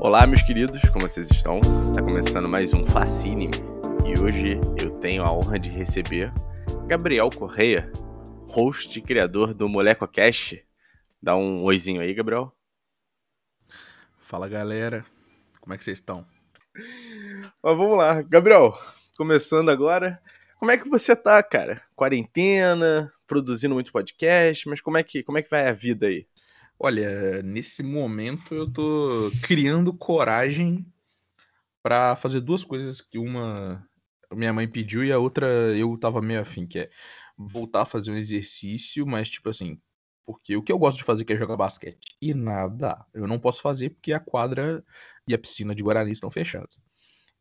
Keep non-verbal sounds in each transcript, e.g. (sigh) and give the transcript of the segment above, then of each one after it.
Olá, meus queridos, como vocês estão? Tá começando mais um Fascine e hoje eu tenho a honra de receber Gabriel Correia, host e criador do MolecoCast. Dá um oizinho aí, Gabriel. Fala, galera. Como é que vocês estão? Mas vamos lá, Gabriel, começando agora. Como é que você tá, cara? Quarentena, produzindo muito podcast, mas como é que, como é que vai a vida aí? Olha, nesse momento eu tô criando coragem para fazer duas coisas que uma minha mãe pediu e a outra eu tava meio afim, que é voltar a fazer um exercício, mas tipo assim, porque o que eu gosto de fazer que é jogar basquete e nada, eu não posso fazer porque a quadra e a piscina de Guarani estão fechadas.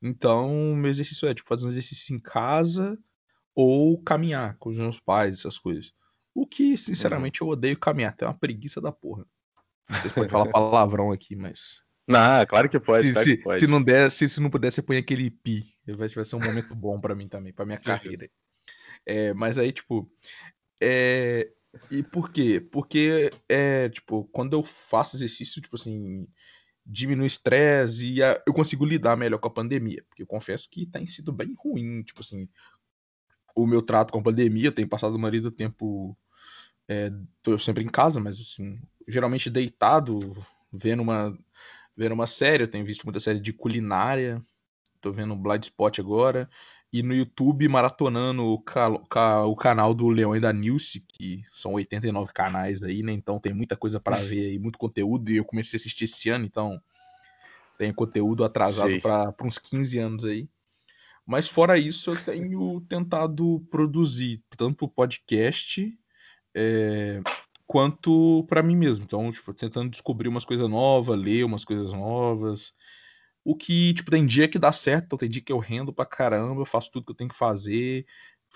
Então, meu exercício é tipo fazer um exercício em casa ou caminhar com os meus pais, essas coisas. O que, sinceramente, eu odeio caminhar. Tem uma preguiça da porra. Não sei se pode (laughs) falar palavrão aqui, mas. Não, claro que pode, se, claro se, que pode. Se não, der, se, se não puder, você põe aquele pi. Vai, vai ser um momento bom para mim também, pra minha (laughs) carreira. É, mas aí, tipo. É, e por quê? Porque, é, tipo, quando eu faço exercício, tipo assim, diminui o estresse e a, eu consigo lidar melhor com a pandemia. Porque eu confesso que tem sido bem ruim, tipo assim, o meu trato com a pandemia. Eu tenho passado a maioria do tempo é, tô sempre em casa, mas assim, geralmente deitado, vendo uma, vendo uma série. Eu tenho visto muita série de culinária. Tô vendo Blind Spot agora. E no YouTube maratonando o, ca o canal do Leão e da Nilce, que são 89 canais aí, né? Então tem muita coisa para ver aí, muito conteúdo. E eu comecei a assistir esse ano, então tem conteúdo atrasado para uns 15 anos aí. Mas fora isso, eu tenho tentado produzir tanto podcast é, quanto para mim mesmo. Então, tipo, tentando descobrir umas coisas novas, ler umas coisas novas. O que, tipo, tem dia que dá certo, então tem dia que eu rendo pra caramba, eu faço tudo que eu tenho que fazer,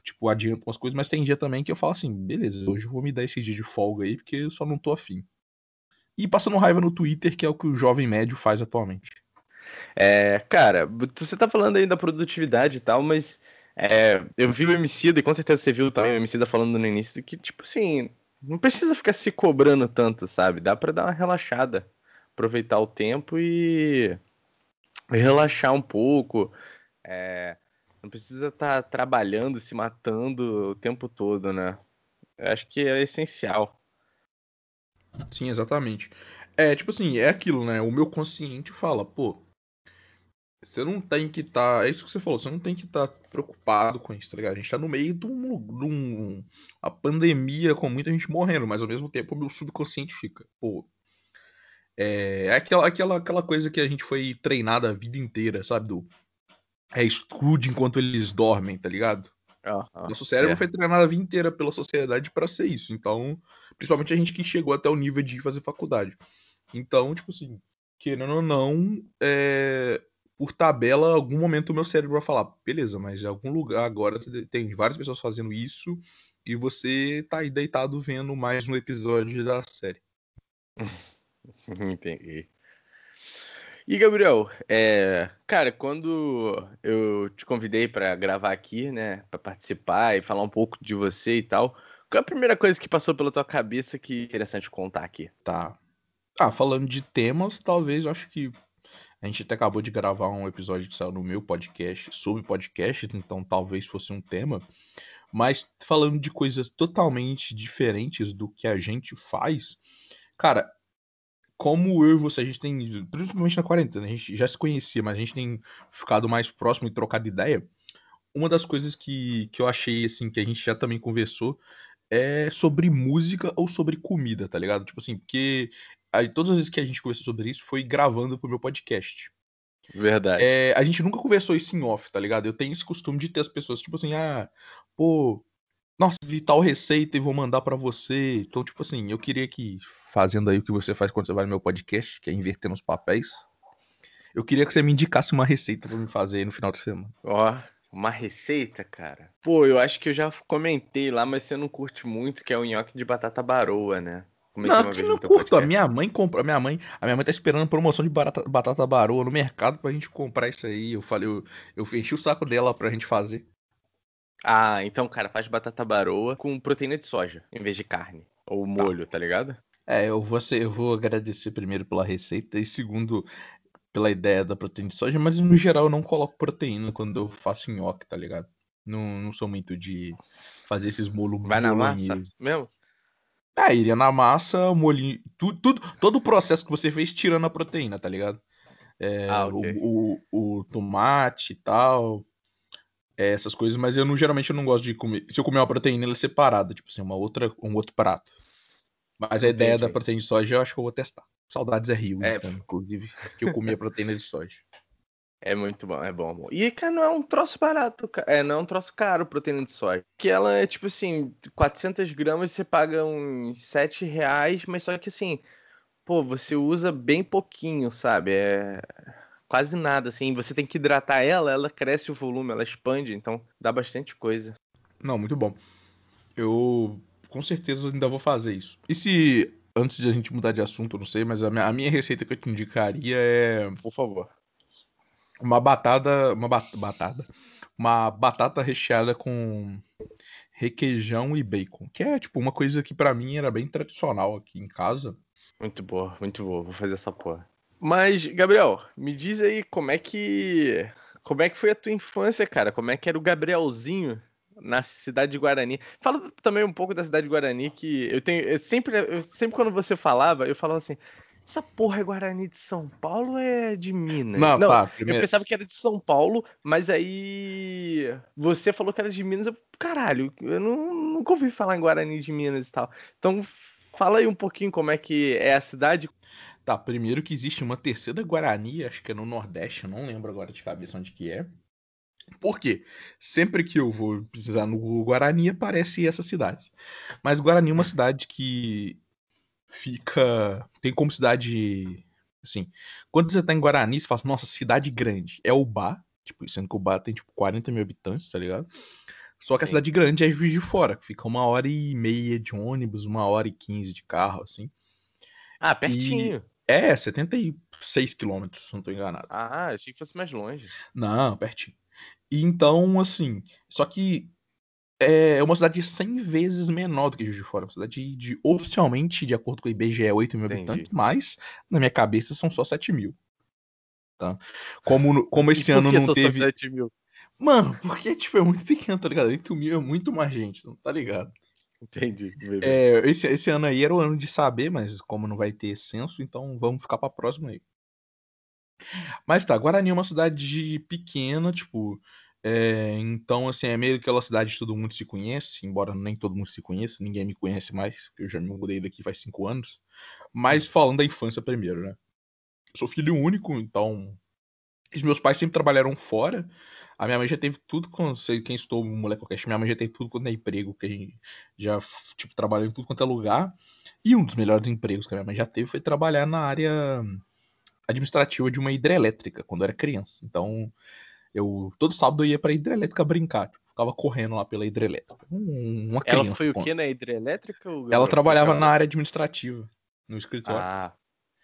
tipo, adianto umas coisas, mas tem dia também que eu falo assim, beleza, hoje eu vou me dar esse dia de folga aí, porque eu só não tô afim. E passando raiva no Twitter, que é o que o jovem médio faz atualmente. É, cara, você tá falando aí da produtividade e tal, mas é, eu vi o Emicida, e com certeza você viu também o Emicida falando no início, que, tipo assim, não precisa ficar se cobrando tanto, sabe? Dá para dar uma relaxada, aproveitar o tempo e relaxar um pouco. É, não precisa estar tá trabalhando, se matando o tempo todo, né? Eu acho que é essencial. Sim, exatamente. É, tipo assim, é aquilo, né? O meu consciente fala, pô, você não tem que estar. Tá, é isso que você falou, você não tem que estar tá preocupado com isso, tá ligado? A gente tá no meio de, um, de um, uma pandemia com muita gente morrendo, mas ao mesmo tempo o meu subconsciente fica, pô. É, é aquela, aquela, aquela coisa que a gente foi treinado a vida inteira, sabe? Do, é estude enquanto eles dormem, tá ligado? Uhum, Nosso cérebro certo. foi treinado a vida inteira pela sociedade para ser isso. Então, principalmente a gente que chegou até o nível de fazer faculdade. Então, tipo assim, querendo ou não, é, por tabela, algum momento o meu cérebro vai falar, beleza, mas em algum lugar agora tem várias pessoas fazendo isso e você tá aí deitado vendo mais um episódio da série. (laughs) Entendi. E Gabriel, é, cara, quando eu te convidei para gravar aqui, né, para participar e falar um pouco de você e tal, qual é a primeira coisa que passou pela tua cabeça que é interessante contar aqui? Tá. Ah, falando de temas, talvez eu acho que a gente até acabou de gravar um episódio que saiu no meu podcast sobre podcast, então talvez fosse um tema. Mas falando de coisas totalmente diferentes do que a gente faz, cara, como eu e você, a gente tem, principalmente na quarentena, a gente já se conhecia, mas a gente tem ficado mais próximo e trocado ideia. Uma das coisas que, que eu achei, assim, que a gente já também conversou é sobre música ou sobre comida, tá ligado? Tipo assim, porque aí, todas as vezes que a gente conversou sobre isso foi gravando pro meu podcast. Verdade. É, a gente nunca conversou isso em off, tá ligado? Eu tenho esse costume de ter as pessoas, tipo assim, ah, pô, nossa, vi tal receita e vou mandar para você. Então, tipo assim, eu queria que, fazendo aí o que você faz quando você vai no meu podcast, que é invertendo os papéis, eu queria que você me indicasse uma receita para me fazer aí no final de semana. Ó, uma receita, cara? Pô, eu acho que eu já comentei lá, mas você não curte muito, que é o nhoque de batata baroa, né? Não, que não curto. A minha mãe comprou. A minha mãe, a minha mãe tá esperando promoção de barata, batata baroa no mercado pra gente comprar isso aí. Eu falei, eu, eu enchi o saco dela pra gente fazer. Ah, então, cara, faz batata baroa com proteína de soja, em vez de carne. Ou tá. molho, tá, tá ligado? É, eu vou, ser, eu vou agradecer primeiro pela receita e segundo, pela ideia da proteína de soja, mas no geral eu não coloco proteína quando eu faço nhoque, tá ligado? Não, não sou muito de fazer esses molos Vai na massa mesmo? Ah, iria na massa, molhinho, tudo, tudo, todo o processo que você fez tirando a proteína, tá ligado? É, ah, okay. o, o, o, tomate e tal, é, essas coisas, mas eu não, geralmente eu não gosto de comer. Se eu comer uma proteína, ela é separada, tipo assim, uma outra, um outro prato. Mas a Entendi. ideia da proteína de soja eu acho que eu vou testar. Saudades é Rio, é. Então, inclusive, que eu comia (laughs) proteína de soja. É muito bom, é bom. E, cara, não é um troço barato, é, não é um troço caro proteína de soja. Que ela é, tipo assim, 400 gramas você paga uns 7 reais, mas só que assim, pô, você usa bem pouquinho, sabe? É quase nada, assim. Você tem que hidratar ela, ela cresce o volume, ela expande, então dá bastante coisa. Não, muito bom. Eu com certeza ainda vou fazer isso. E se, antes de a gente mudar de assunto, eu não sei, mas a minha, a minha receita que eu te indicaria é. Por favor uma batata, uma bat batata, uma batata recheada com requeijão e bacon, que é tipo uma coisa que para mim era bem tradicional aqui em casa. Muito boa, muito boa, vou fazer essa porra. Mas, Gabriel, me diz aí como é que como é que foi a tua infância, cara? Como é que era o Gabrielzinho na cidade de Guarani? Fala também um pouco da cidade de Guarani que eu tenho, eu sempre, eu, sempre quando você falava, eu falava assim, essa porra é Guarani de São Paulo ou é de Minas? Não, não tá, primeiro... eu pensava que era de São Paulo, mas aí você falou que era de Minas. Eu, caralho, eu não, nunca ouvi falar em Guarani de Minas e tal. Então, fala aí um pouquinho como é que é a cidade. Tá, primeiro que existe uma terceira Guarani, acho que é no Nordeste, eu não lembro agora de cabeça onde que é. Por quê? Sempre que eu vou precisar no Guarani, aparece essas cidades. Mas Guarani é uma cidade que fica. Tem como cidade. Assim, quando você tá em Guarani, você fala assim, nossa, cidade grande. É o Bar, tipo, sendo que o Bar tem tipo 40 mil habitantes, tá ligado? Só que Sim. a cidade grande é Juiz de Fora, que fica uma hora e meia de ônibus, uma hora e quinze de carro, assim. Ah, pertinho. E... É, 76 quilômetros, se não tô enganado. Ah, achei que fosse mais longe. Não, pertinho. E então, assim, só que é, é uma cidade 100 vezes menor do que Juiz de Fora. Uma cidade de, oficialmente, de acordo com o IBGE, 8 mil Entendi. habitantes, mas na minha cabeça são só 7 mil. Tá? Como, como esse ano não teve. Só 7 mil? Mano, porque tipo, é muito pequeno, tá ligado? 8 mil é muito mais gente, não tá ligado? Entendi. É, esse, esse ano aí era o ano de saber, mas como não vai ter censo, então vamos ficar pra próxima aí. Mas tá, Guarani é uma cidade pequena, tipo, é, então, assim, é meio aquela cidade que todo mundo se conhece, embora nem todo mundo se conheça, ninguém me conhece mais, porque eu já me mudei daqui faz cinco anos. Mas falando da infância primeiro, né? sou filho único, então. Os meus pais sempre trabalharam fora. A minha mãe já teve tudo com. Sei quem estou, moleque qualquer. Minha mãe já teve tudo quanto é emprego, que a gente já, tipo, trabalhou em tudo quanto é lugar. E um dos melhores empregos que a minha mãe já teve foi trabalhar na área administrativa de uma hidrelétrica, quando eu era criança. Então eu todo sábado eu ia pra hidrelétrica brincar. Tipo, ficava correndo lá pela hidrelétrica. uma criança, Ela foi o que na hidrelétrica? Ela trabalhava na área administrativa, no escritório. Ah.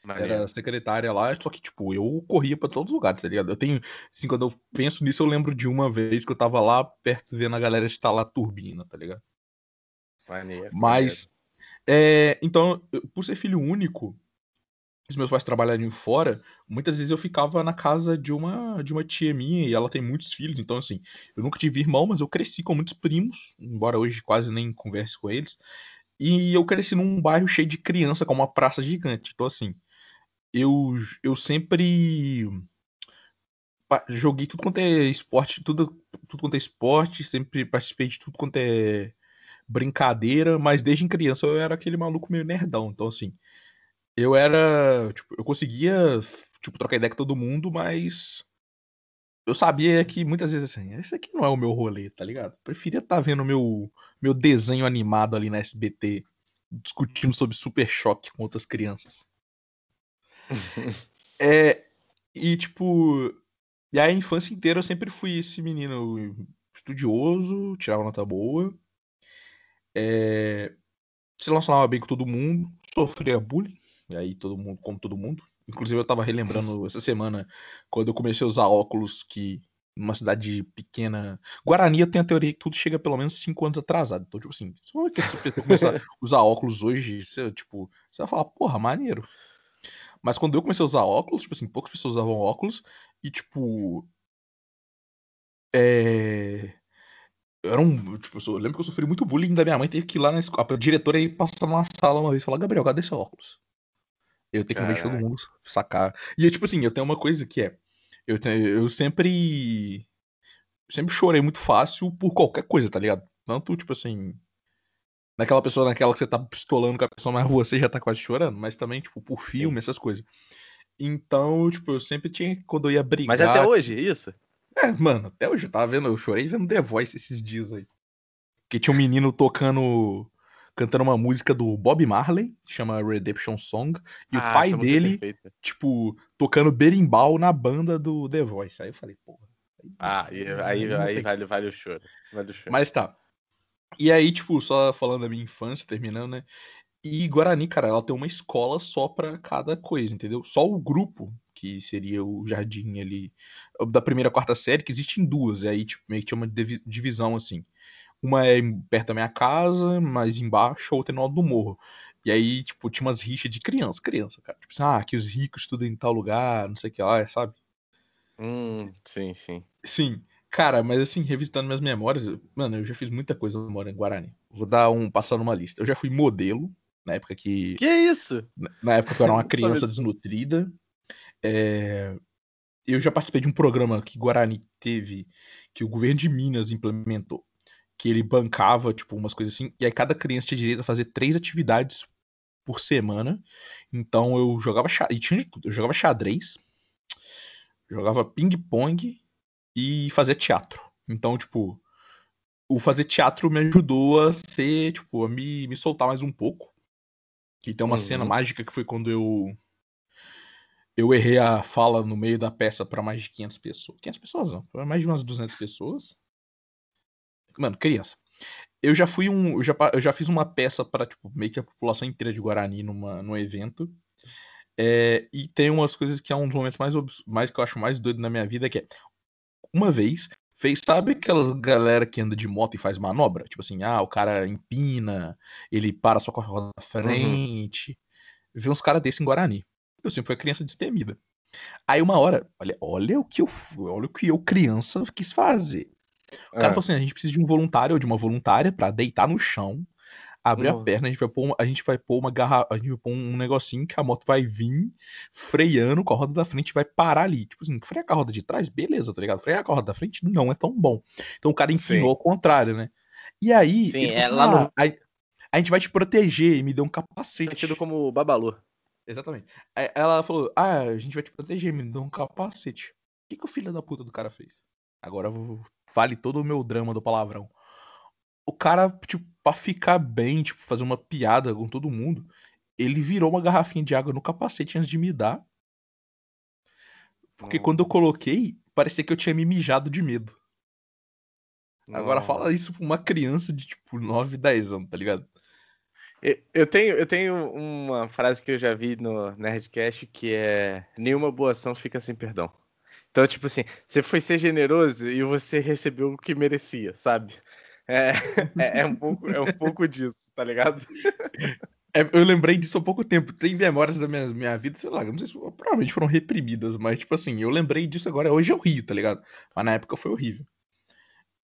Maneiro. Era secretária lá, só que, tipo, eu corria para todos os lugares, tá ligado? Eu tenho, assim, quando eu penso nisso, eu lembro de uma vez que eu tava lá perto vendo a galera instalar turbina, tá ligado? Maneiro. Mas, é, então, por ser filho único, os meus pais trabalharem fora, muitas vezes eu ficava na casa de uma de uma tia minha e ela tem muitos filhos, então assim, eu nunca tive irmão, mas eu cresci com muitos primos, embora hoje quase nem converse com eles. E eu cresci num bairro cheio de criança com uma praça gigante. Então assim, eu eu sempre joguei tudo quanto é esporte, tudo tudo quanto é esporte, sempre participei de tudo quanto é brincadeira, mas desde criança eu era aquele maluco meio nerdão. Então assim, eu era. Tipo, eu conseguia, tipo, trocar ideia com todo mundo, mas. Eu sabia que muitas vezes assim, esse aqui não é o meu rolê, tá ligado? Preferia estar tá vendo meu, meu desenho animado ali na SBT, discutindo sobre Super Choque com outras crianças. (laughs) é. E, tipo. E a infância inteira eu sempre fui esse menino estudioso, tirava nota boa. É, se relacionava bem com todo mundo, sofria bullying. E aí todo mundo, como todo mundo. Inclusive eu tava relembrando (laughs) essa semana quando eu comecei a usar óculos que numa cidade pequena. Guarani eu tenho a teoria que tudo chega pelo menos 5 anos atrasado. Então, tipo assim, se você começar a (laughs) usar óculos hoje, você, tipo, você vai falar, porra, maneiro. Mas quando eu comecei a usar óculos, tipo assim, poucas pessoas usavam óculos e, tipo. É. Era um. Tipo, eu lembro que eu sofri muito bullying da minha mãe, teve que ir lá na escola. A diretora aí passar na sala uma vez e falar: Gabriel, cadê seu óculos? Eu tenho que ver todo mundo sacar. E, tipo assim, eu tenho uma coisa que é. Eu, tenho, eu sempre. Sempre chorei muito fácil por qualquer coisa, tá ligado? Tanto, tipo assim. Naquela pessoa, naquela que você tá pistolando com a pessoa, mas você já tá quase chorando, mas também, tipo, por filme, Sim. essas coisas. Então, tipo, eu sempre tinha, quando eu ia brigar. Mas até hoje, é isso? É, mano, até hoje eu tava vendo, eu chorei vendo The Voice esses dias aí. Que tinha um menino tocando. Cantando uma música do Bob Marley, chama Redemption Song, e ah, o pai dele, tipo, tocando berimbau na banda do The Voice. Aí eu falei, porra. Ah, aí, aí, aí vale, vale o choro. Vale o choro. Mas tá. E aí, tipo, só falando da minha infância, terminando, né? E Guarani, cara, ela tem uma escola só pra cada coisa, entendeu? Só o grupo, que seria o jardim ali, da primeira quarta série, que existem duas, e aí, tipo, meio que tinha uma divisão assim. Uma é perto da minha casa, mais embaixo, a outra é no alto do morro. E aí, tipo, tinha umas rixas de criança, criança, cara. Tipo assim, ah, que os ricos estudam em tal lugar, não sei o que lá, sabe? Hum, sim, sim. Sim. Cara, mas assim, revisitando minhas memórias, mano, eu já fiz muita coisa morando em Guarani. Vou dar um, passando uma lista. Eu já fui modelo, na época que. Que é isso? Na época que eu era uma (laughs) criança desnutrida. É... Eu já participei de um programa que Guarani teve, que o governo de Minas implementou, que ele bancava, tipo, umas coisas assim, e aí cada criança tinha direito a fazer três atividades por semana. Então eu jogava xadrez, e tinha de tudo. Eu jogava xadrez, jogava ping-pong e fazer teatro. Então, tipo, o fazer teatro me ajudou a ser, tipo, a me, me soltar mais um pouco. Que tem uma uhum. cena mágica que foi quando eu eu errei a fala no meio da peça para mais de 500 pessoas. 500 pessoas não, para mais de umas 200 pessoas. Mano, criança. Eu já fui um, eu já, eu já fiz uma peça para tipo meio que a população inteira de Guarani numa num evento. É, e tem umas coisas que é um dos momentos mais, mais que eu acho mais doido na minha vida, que é uma vez fez, sabe aquelas galera que anda de moto e faz manobra? Tipo assim, ah, o cara empina, ele para só com a roda na frente. Uhum. Vi uns caras desses em Guarani. Eu sempre fui criança destemida. Aí uma hora, olha, olha o que eu, olha o que eu criança quis fazer. O cara é. falou assim: a gente precisa de um voluntário ou de uma voluntária para deitar no chão abrir Nossa. a perna, a gente vai pôr, uma, a gente vai pôr uma garra, a gente vai pôr um negocinho que a moto vai vir freando com a roda da frente vai parar ali. Tipo assim, frear com a roda de trás, beleza, tá ligado? Frear com a roda da frente não é tão bom. Então o cara ensinou ao contrário, né? E aí, Sim, é lá no... a, a, gente vai te proteger e me deu um capacete. Conhecido como Babalu. Exatamente. Aí ela falou: Ah, a gente vai te proteger, me deu um capacete. O que, que o filho da puta do cara fez? Agora vale todo o meu drama do palavrão o cara, tipo, pra ficar bem, tipo, fazer uma piada com todo mundo, ele virou uma garrafinha de água no capacete antes de me dar. Porque Nossa. quando eu coloquei, parecia que eu tinha me mijado de medo. Nossa. Agora fala isso pra uma criança de, tipo, 9, 10 anos, tá ligado? Eu tenho, eu tenho uma frase que eu já vi no Nerdcast que é: Nenhuma boa ação fica sem perdão. Então, tipo assim, você foi ser generoso e você recebeu o que merecia, sabe? É, (laughs) é, é, um pouco, é um pouco disso, tá ligado? É, eu lembrei disso há pouco tempo. Tem memórias da minha, minha vida, sei lá, não sei se provavelmente foram reprimidas, mas, tipo assim, eu lembrei disso agora. Hoje eu rio, tá ligado? Mas na época foi horrível.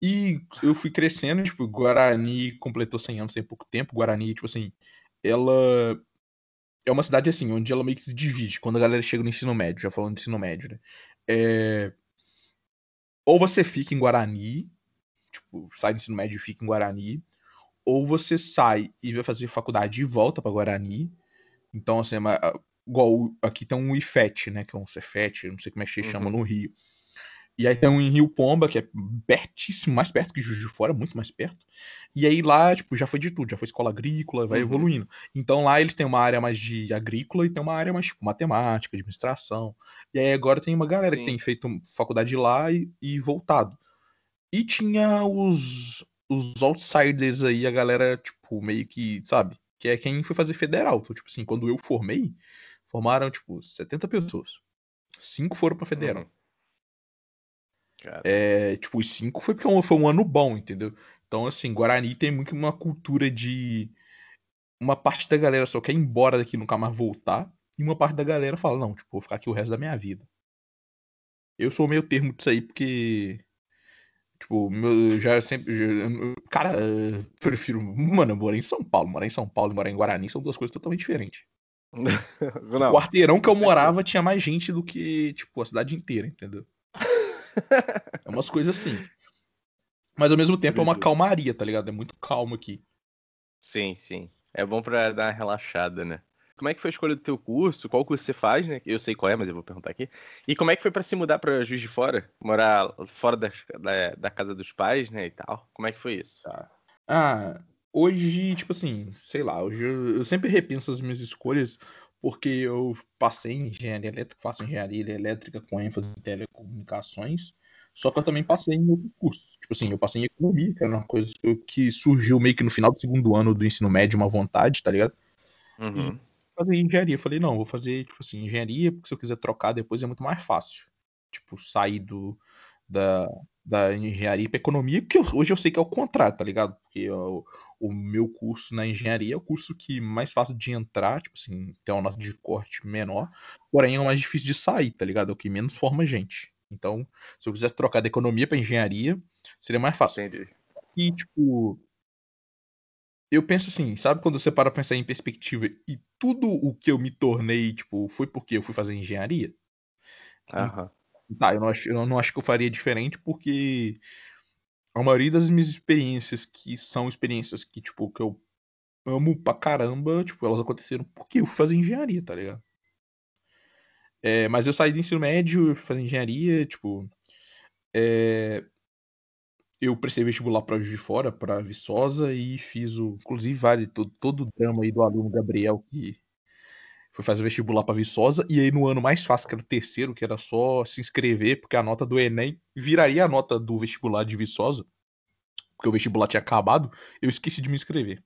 E eu fui crescendo, tipo, Guarani completou 100 anos tem pouco tempo. Guarani, tipo assim, ela é uma cidade assim, onde ela meio que se divide quando a galera chega no ensino médio, já falando de ensino médio, né? É... Ou você fica em Guarani, tipo, sai do ensino médio e fica em Guarani, ou você sai e vai fazer faculdade e volta para Guarani. Então, assim, é igual aqui tem um IFET, né, que é um Cefet, não sei como é que se chama uhum. no Rio. E aí tem um em Rio Pomba, que é pertíssimo, mais perto que Juiz de Fora, muito mais perto. E aí lá, tipo, já foi de tudo, já foi escola agrícola, vai uhum. evoluindo. Então lá eles têm uma área mais de agrícola e tem uma área mais, tipo, matemática, administração. E aí agora tem uma galera Sim. que tem feito faculdade lá e, e voltado. E tinha os, os outsiders aí, a galera, tipo, meio que, sabe? Que é quem foi fazer federal. Então, tipo assim, quando eu formei, formaram, tipo, 70 pessoas. Cinco foram pra federal. Uhum. É, tipo, os cinco foi porque foi um ano bom, entendeu? Então, assim, Guarani tem muito uma cultura de. Uma parte da galera só quer ir embora daqui nunca mais voltar. E uma parte da galera fala, não, tipo, vou ficar aqui o resto da minha vida. Eu sou meio termo disso aí, porque. Tipo, meu, já sempre. Já, cara, eu prefiro. Mano, eu morei em São Paulo. Morar em São Paulo e morar em Guarani são duas coisas totalmente diferentes. (laughs) Não, o quarteirão que eu morava tinha mais gente do que, tipo, a cidade inteira, entendeu? É umas coisas assim. Mas ao mesmo tempo é uma calmaria, tá ligado? É muito calmo aqui. Sim, sim. É bom pra dar uma relaxada, né? Como é que foi a escolha do teu curso? Qual curso você faz, né? Eu sei qual é, mas eu vou perguntar aqui. E como é que foi para se mudar para Juiz de Fora? Morar fora da, da, da, casa dos pais, né, e tal. Como é que foi isso? Tá. Ah, hoje, tipo assim, sei lá, hoje eu, eu sempre repenso as minhas escolhas porque eu passei em engenharia elétrica, faço engenharia elétrica com ênfase em telecomunicações, só que eu também passei em outros cursos. Tipo assim, eu passei em economia, que era uma coisa que surgiu meio que no final do segundo ano do ensino médio, uma vontade, tá ligado? Uhum. E fazer engenharia. Eu falei, não, vou fazer, tipo assim, engenharia, porque se eu quiser trocar depois é muito mais fácil. Tipo, sair do, da, da engenharia para economia, que eu, hoje eu sei que é o contrário, tá ligado? Porque o, o meu curso na engenharia é o curso que mais fácil de entrar, tipo assim, tem uma nota de corte menor, porém é o mais difícil de sair, tá ligado? É o que menos forma gente. Então, se eu quisesse trocar da economia para engenharia, seria mais fácil. Entendi. E, tipo, eu penso assim, sabe quando você para pensar em perspectiva e tudo o que eu me tornei, tipo, foi porque eu fui fazer engenharia? Aham. Tá, eu não, acho, eu não acho que eu faria diferente porque a maioria das minhas experiências que são experiências que, tipo, que eu amo pra caramba, tipo, elas aconteceram porque eu fui fazer engenharia, tá ligado? É, mas eu saí do ensino médio, fui fazer engenharia, tipo. É, eu prestei vestibular para de Fora, para Viçosa, e fiz o. Inclusive, vale todo, todo o drama aí do aluno Gabriel que foi fazer vestibular para Viçosa, e aí no ano mais fácil, que era o terceiro, que era só se inscrever, porque a nota do Enem viraria a nota do vestibular de Viçosa, porque o vestibular tinha acabado, eu esqueci de me inscrever.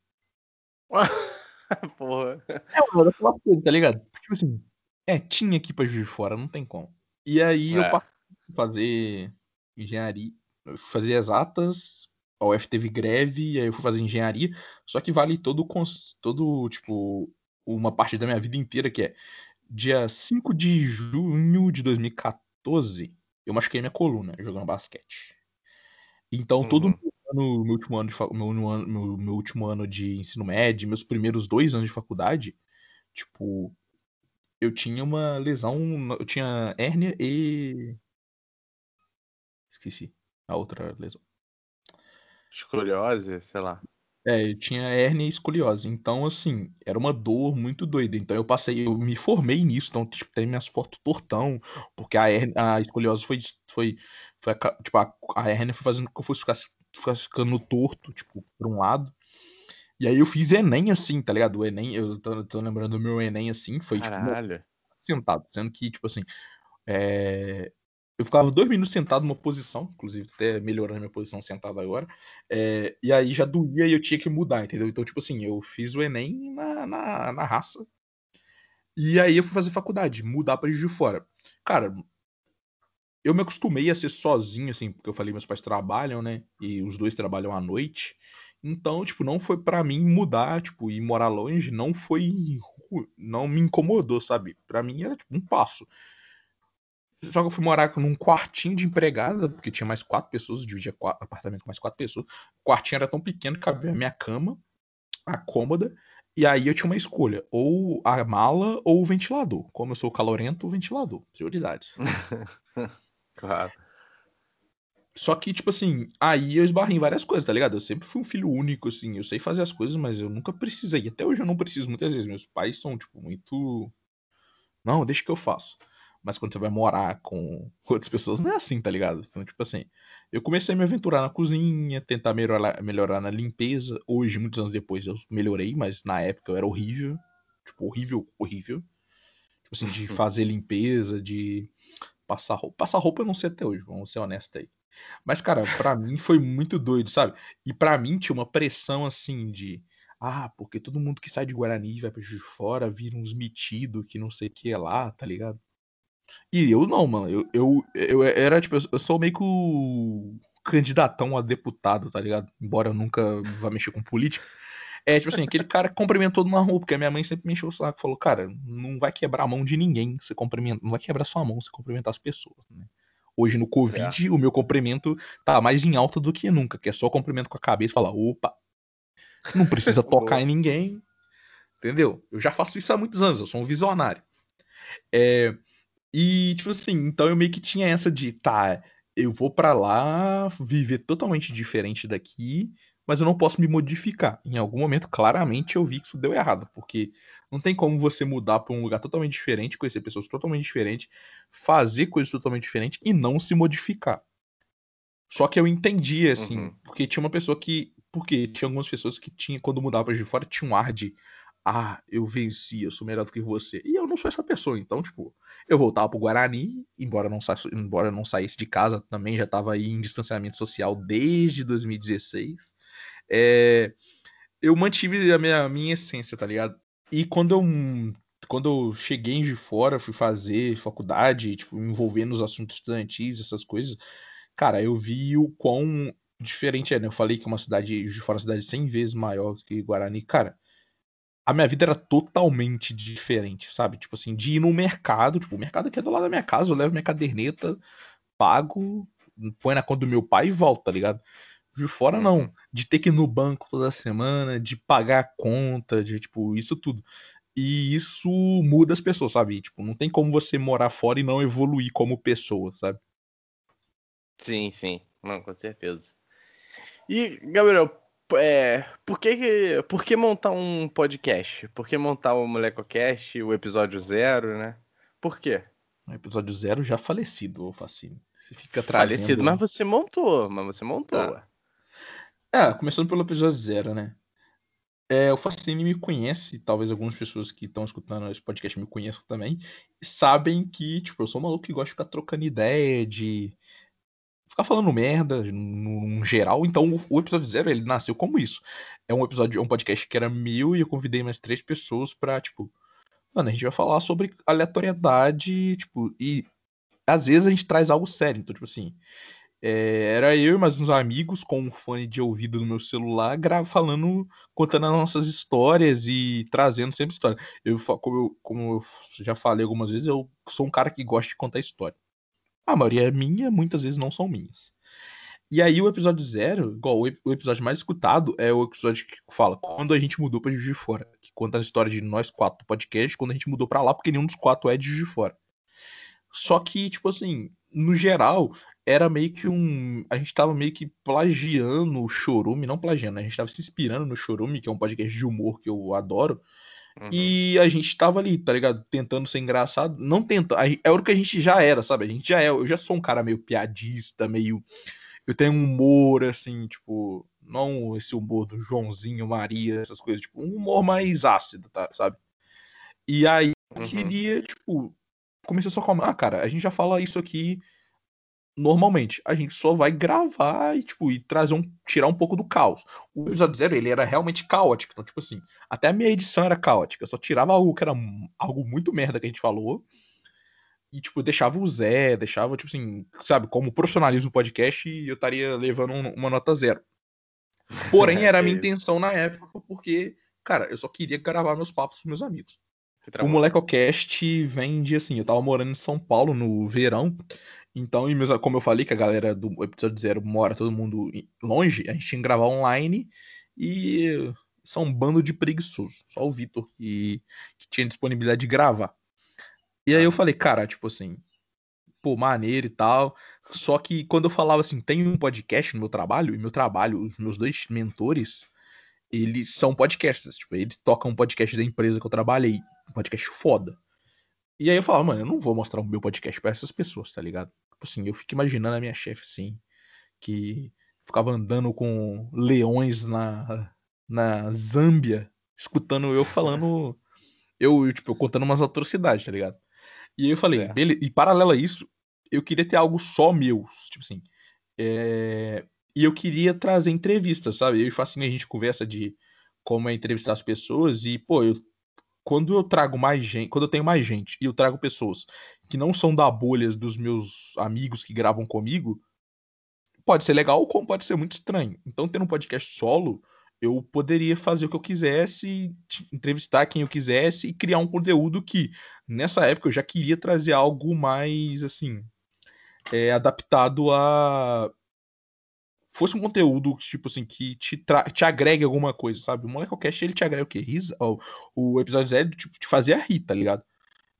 (laughs) Porra. É uma daquela coisa, tá ligado? Tipo assim, é, tinha aqui pra Juiz de Fora, não tem como. E aí é. eu passei fazer engenharia fazer exatas, a UF teve greve, aí eu fui fazer engenharia, só que vale todo, todo tipo, uma parte da minha vida inteira, que é dia 5 de junho de 2014, eu machuquei minha coluna jogando basquete. Então, uhum. todo ano, meu último ano de meu, meu, meu, último ano de ensino médio, meus primeiros dois anos de faculdade, tipo, eu tinha uma lesão, eu tinha hérnia e esqueci a outra lesão. Escoliose, sei lá. É, eu tinha hérnia e escoliose. Então, assim, era uma dor muito doida. Então eu passei, eu me formei nisso. Então, tipo, tem minhas fotos tortão, porque a, hérnia, a escoliose foi, foi, foi tipo, a, a hérnia foi fazendo que eu fosse ficar, ficar ficando torto, tipo, por um lado. E aí eu fiz Enem assim, tá ligado? O Enem, eu tô, tô lembrando do meu Enem assim, foi tipo, Caralho. tipo, sentado, sendo que, tipo assim, é, eu ficava dois minutos sentado numa posição, inclusive até melhorando minha posição sentado agora, é, e aí já doía e eu tinha que mudar, entendeu? Então, tipo assim, eu fiz o Enem na, na, na raça, e aí eu fui fazer faculdade, mudar pra Juiz de Fora. Cara, eu me acostumei a ser sozinho, assim, porque eu falei, meus pais trabalham, né, e os dois trabalham à noite, então, tipo, não foi para mim mudar, tipo, e morar longe, não foi, não me incomodou, sabe? Para mim era, tipo, um passo. Só que eu fui morar num quartinho de empregada, porque tinha mais quatro pessoas, eu dividia quatro, apartamento com mais quatro pessoas. O quartinho era tão pequeno que cabia a minha cama, a cômoda, e aí eu tinha uma escolha, ou a mala ou o ventilador. Como eu sou calorento, o ventilador. Prioridades. (laughs) claro. Só que, tipo assim, aí eu esbarrei em várias coisas, tá ligado? Eu sempre fui um filho único, assim, eu sei fazer as coisas, mas eu nunca precisei. Até hoje eu não preciso muitas vezes. Meus pais são, tipo, muito. Não, deixa que eu faço. Mas quando você vai morar com (laughs) outras pessoas, não é assim, tá ligado? Então, tipo assim, eu comecei a me aventurar na cozinha, tentar melhorar, melhorar na limpeza. Hoje, muitos anos depois, eu melhorei, mas na época eu era horrível. Tipo, horrível, horrível. Tipo assim, de (laughs) fazer limpeza, de passar roupa. Passar roupa eu não sei até hoje, vamos ser honestos aí. Mas, cara, pra mim foi muito doido, sabe? E pra mim tinha uma pressão assim de. Ah, porque todo mundo que sai de Guarani vai pra Juiz de Fora vira uns metidos que não sei o que é lá, tá ligado? E eu não, mano. Eu, eu, eu era, tipo, eu sou meio que o candidatão a deputado, tá ligado? Embora eu nunca vá mexer com política. É, tipo assim, aquele cara cumprimentou numa rua, porque a minha mãe sempre me encheu o saco. Falou, cara, não vai quebrar a mão de ninguém. Você cumprimenta, não vai quebrar sua mão você cumprimentar as pessoas, né? Hoje no Covid, é. o meu cumprimento tá mais em alta do que nunca, que é só cumprimento com a cabeça e falar, opa, não precisa (laughs) tocar em ninguém. Entendeu? Eu já faço isso há muitos anos, eu sou um visionário. É, e, tipo assim, então eu meio que tinha essa de, tá, eu vou para lá viver totalmente diferente daqui, mas eu não posso me modificar. Em algum momento, claramente, eu vi que isso deu errado, porque não tem como você mudar para um lugar totalmente diferente, conhecer pessoas totalmente diferentes, fazer coisas totalmente diferentes e não se modificar. Só que eu entendi, assim, uhum. porque tinha uma pessoa que. Porque tinha algumas pessoas que tinha, quando mudava de fora, tinha um ar de. Ah, eu venci, eu sou melhor do que você. E eu não sou essa pessoa, então, tipo, eu voltava pro Guarani, embora não, embora não saísse de casa, também já tava aí em distanciamento social desde 2016. É, eu mantive a minha, a minha essência, tá ligado? E quando eu, quando eu cheguei de fora, fui fazer faculdade, tipo, me envolver nos assuntos estudantis, essas coisas, cara, eu vi o quão diferente é, né? Eu falei que é uma cidade de fora, uma cidade 100 vezes maior que Guarani. Cara, a minha vida era totalmente diferente, sabe? Tipo assim, de ir no mercado, tipo, o mercado aqui é do lado da minha casa, eu levo minha caderneta, pago, põe na conta do meu pai e volta, tá ligado? De fora não, uhum. de ter que ir no banco toda semana, de pagar a conta, de tipo, isso tudo. E isso muda as pessoas, sabe? Tipo, não tem como você morar fora e não evoluir como pessoa, sabe? Sim, sim. Não, com certeza. E, Gabriel, é, por, que, por que montar um podcast? Por que montar o MolecoCast, o episódio zero, né? Por quê? O episódio zero já falecido, Facine. Você fica trazendo... Falecido, mas você montou, mas você montou. Tá. É, começando pelo episódio zero, né? É, o Facine me conhece, talvez algumas pessoas que estão escutando esse podcast me conheçam também, sabem que, tipo, eu sou um maluco que gosta de ficar trocando ideia, de ficar falando merda no, geral. Então o, episódio zero ele nasceu como isso. É um episódio, um podcast que era meu e eu convidei mais três pessoas pra, tipo, mano, a gente vai falar sobre aleatoriedade, tipo, e às vezes a gente traz algo sério. Então, tipo assim, é, era eu e mais uns amigos com um fone de ouvido no meu celular, grava, falando, contando as nossas histórias e trazendo sempre história. Eu, como, eu, como eu já falei algumas vezes, eu sou um cara que gosta de contar história. A maioria é minha, muitas vezes não são minhas. E aí o episódio zero, igual o episódio mais escutado, é o episódio que fala quando a gente mudou pra Juiz de Fora. Que conta a história de nós quatro do podcast, quando a gente mudou pra lá, porque nenhum dos quatro é de Juiz de Fora. Só que, tipo assim, no geral, era meio que um. A gente tava meio que plagiando o Chorume, não plagiando, né? A gente tava se inspirando no Chorume, que é um podcast de humor que eu adoro. Uhum. E a gente tava ali, tá ligado? Tentando ser engraçado. Não tentando. É o que a gente já era, sabe? A gente já é. Eu já sou um cara meio piadista, meio. Eu tenho um humor, assim, tipo. Não esse humor do Joãozinho, Maria, essas coisas. Tipo, um humor mais ácido, tá? Sabe? E aí eu uhum. queria, tipo. Comecei só com. Ah, cara, a gente já fala isso aqui normalmente. A gente só vai gravar e, tipo, e trazer um. tirar um pouco do caos. O episódio zero, ele era realmente caótico. Então, tipo assim, até a minha edição era caótica. Eu só tirava algo que era algo muito merda que a gente falou. E, tipo, deixava o Zé, deixava, tipo assim, sabe, como profissionalismo o podcast, eu estaria levando uma nota zero. (laughs) Porém, era a minha intenção na época, porque, cara, eu só queria gravar meus papos com meus amigos. O MolecoCast vem de assim, eu tava morando em São Paulo no verão, então, como eu falei que a galera do episódio zero mora todo mundo longe, a gente tinha que gravar online e são um bando de preguiçosos. Só o Vitor que, que tinha disponibilidade de gravar. E aí eu falei, cara, tipo assim, pô, maneiro e tal. Só que quando eu falava assim, tem um podcast no meu trabalho, e meu trabalho, os meus dois mentores, eles são podcasters. Tipo, eles tocam um podcast da empresa que eu trabalhei. Um podcast foda. E aí eu falava, mano, eu não vou mostrar o meu podcast pra essas pessoas, tá ligado? Tipo assim, eu fico imaginando a minha chefe assim, que ficava andando com leões na, na Zâmbia, escutando eu falando, (laughs) eu, tipo, eu contando umas atrocidades, tá ligado? E aí eu falei, beleza, e paralelo a isso, eu queria ter algo só meu, tipo assim, é... e eu queria trazer entrevistas, sabe? Eu e Facine a gente conversa de como é entrevistar as pessoas e, pô, eu quando eu trago mais gente, quando eu tenho mais gente e eu trago pessoas que não são da bolha dos meus amigos que gravam comigo, pode ser legal como pode ser muito estranho. Então, tendo um podcast solo, eu poderia fazer o que eu quisesse, entrevistar quem eu quisesse e criar um conteúdo que, nessa época, eu já queria trazer algo mais, assim, é, adaptado a. Fosse um conteúdo, tipo assim, que te, te agregue alguma coisa, sabe? O Molecocast, ele te agrega o quê? Risa... O, o episódio zero, tipo, te fazia rir, tá ligado?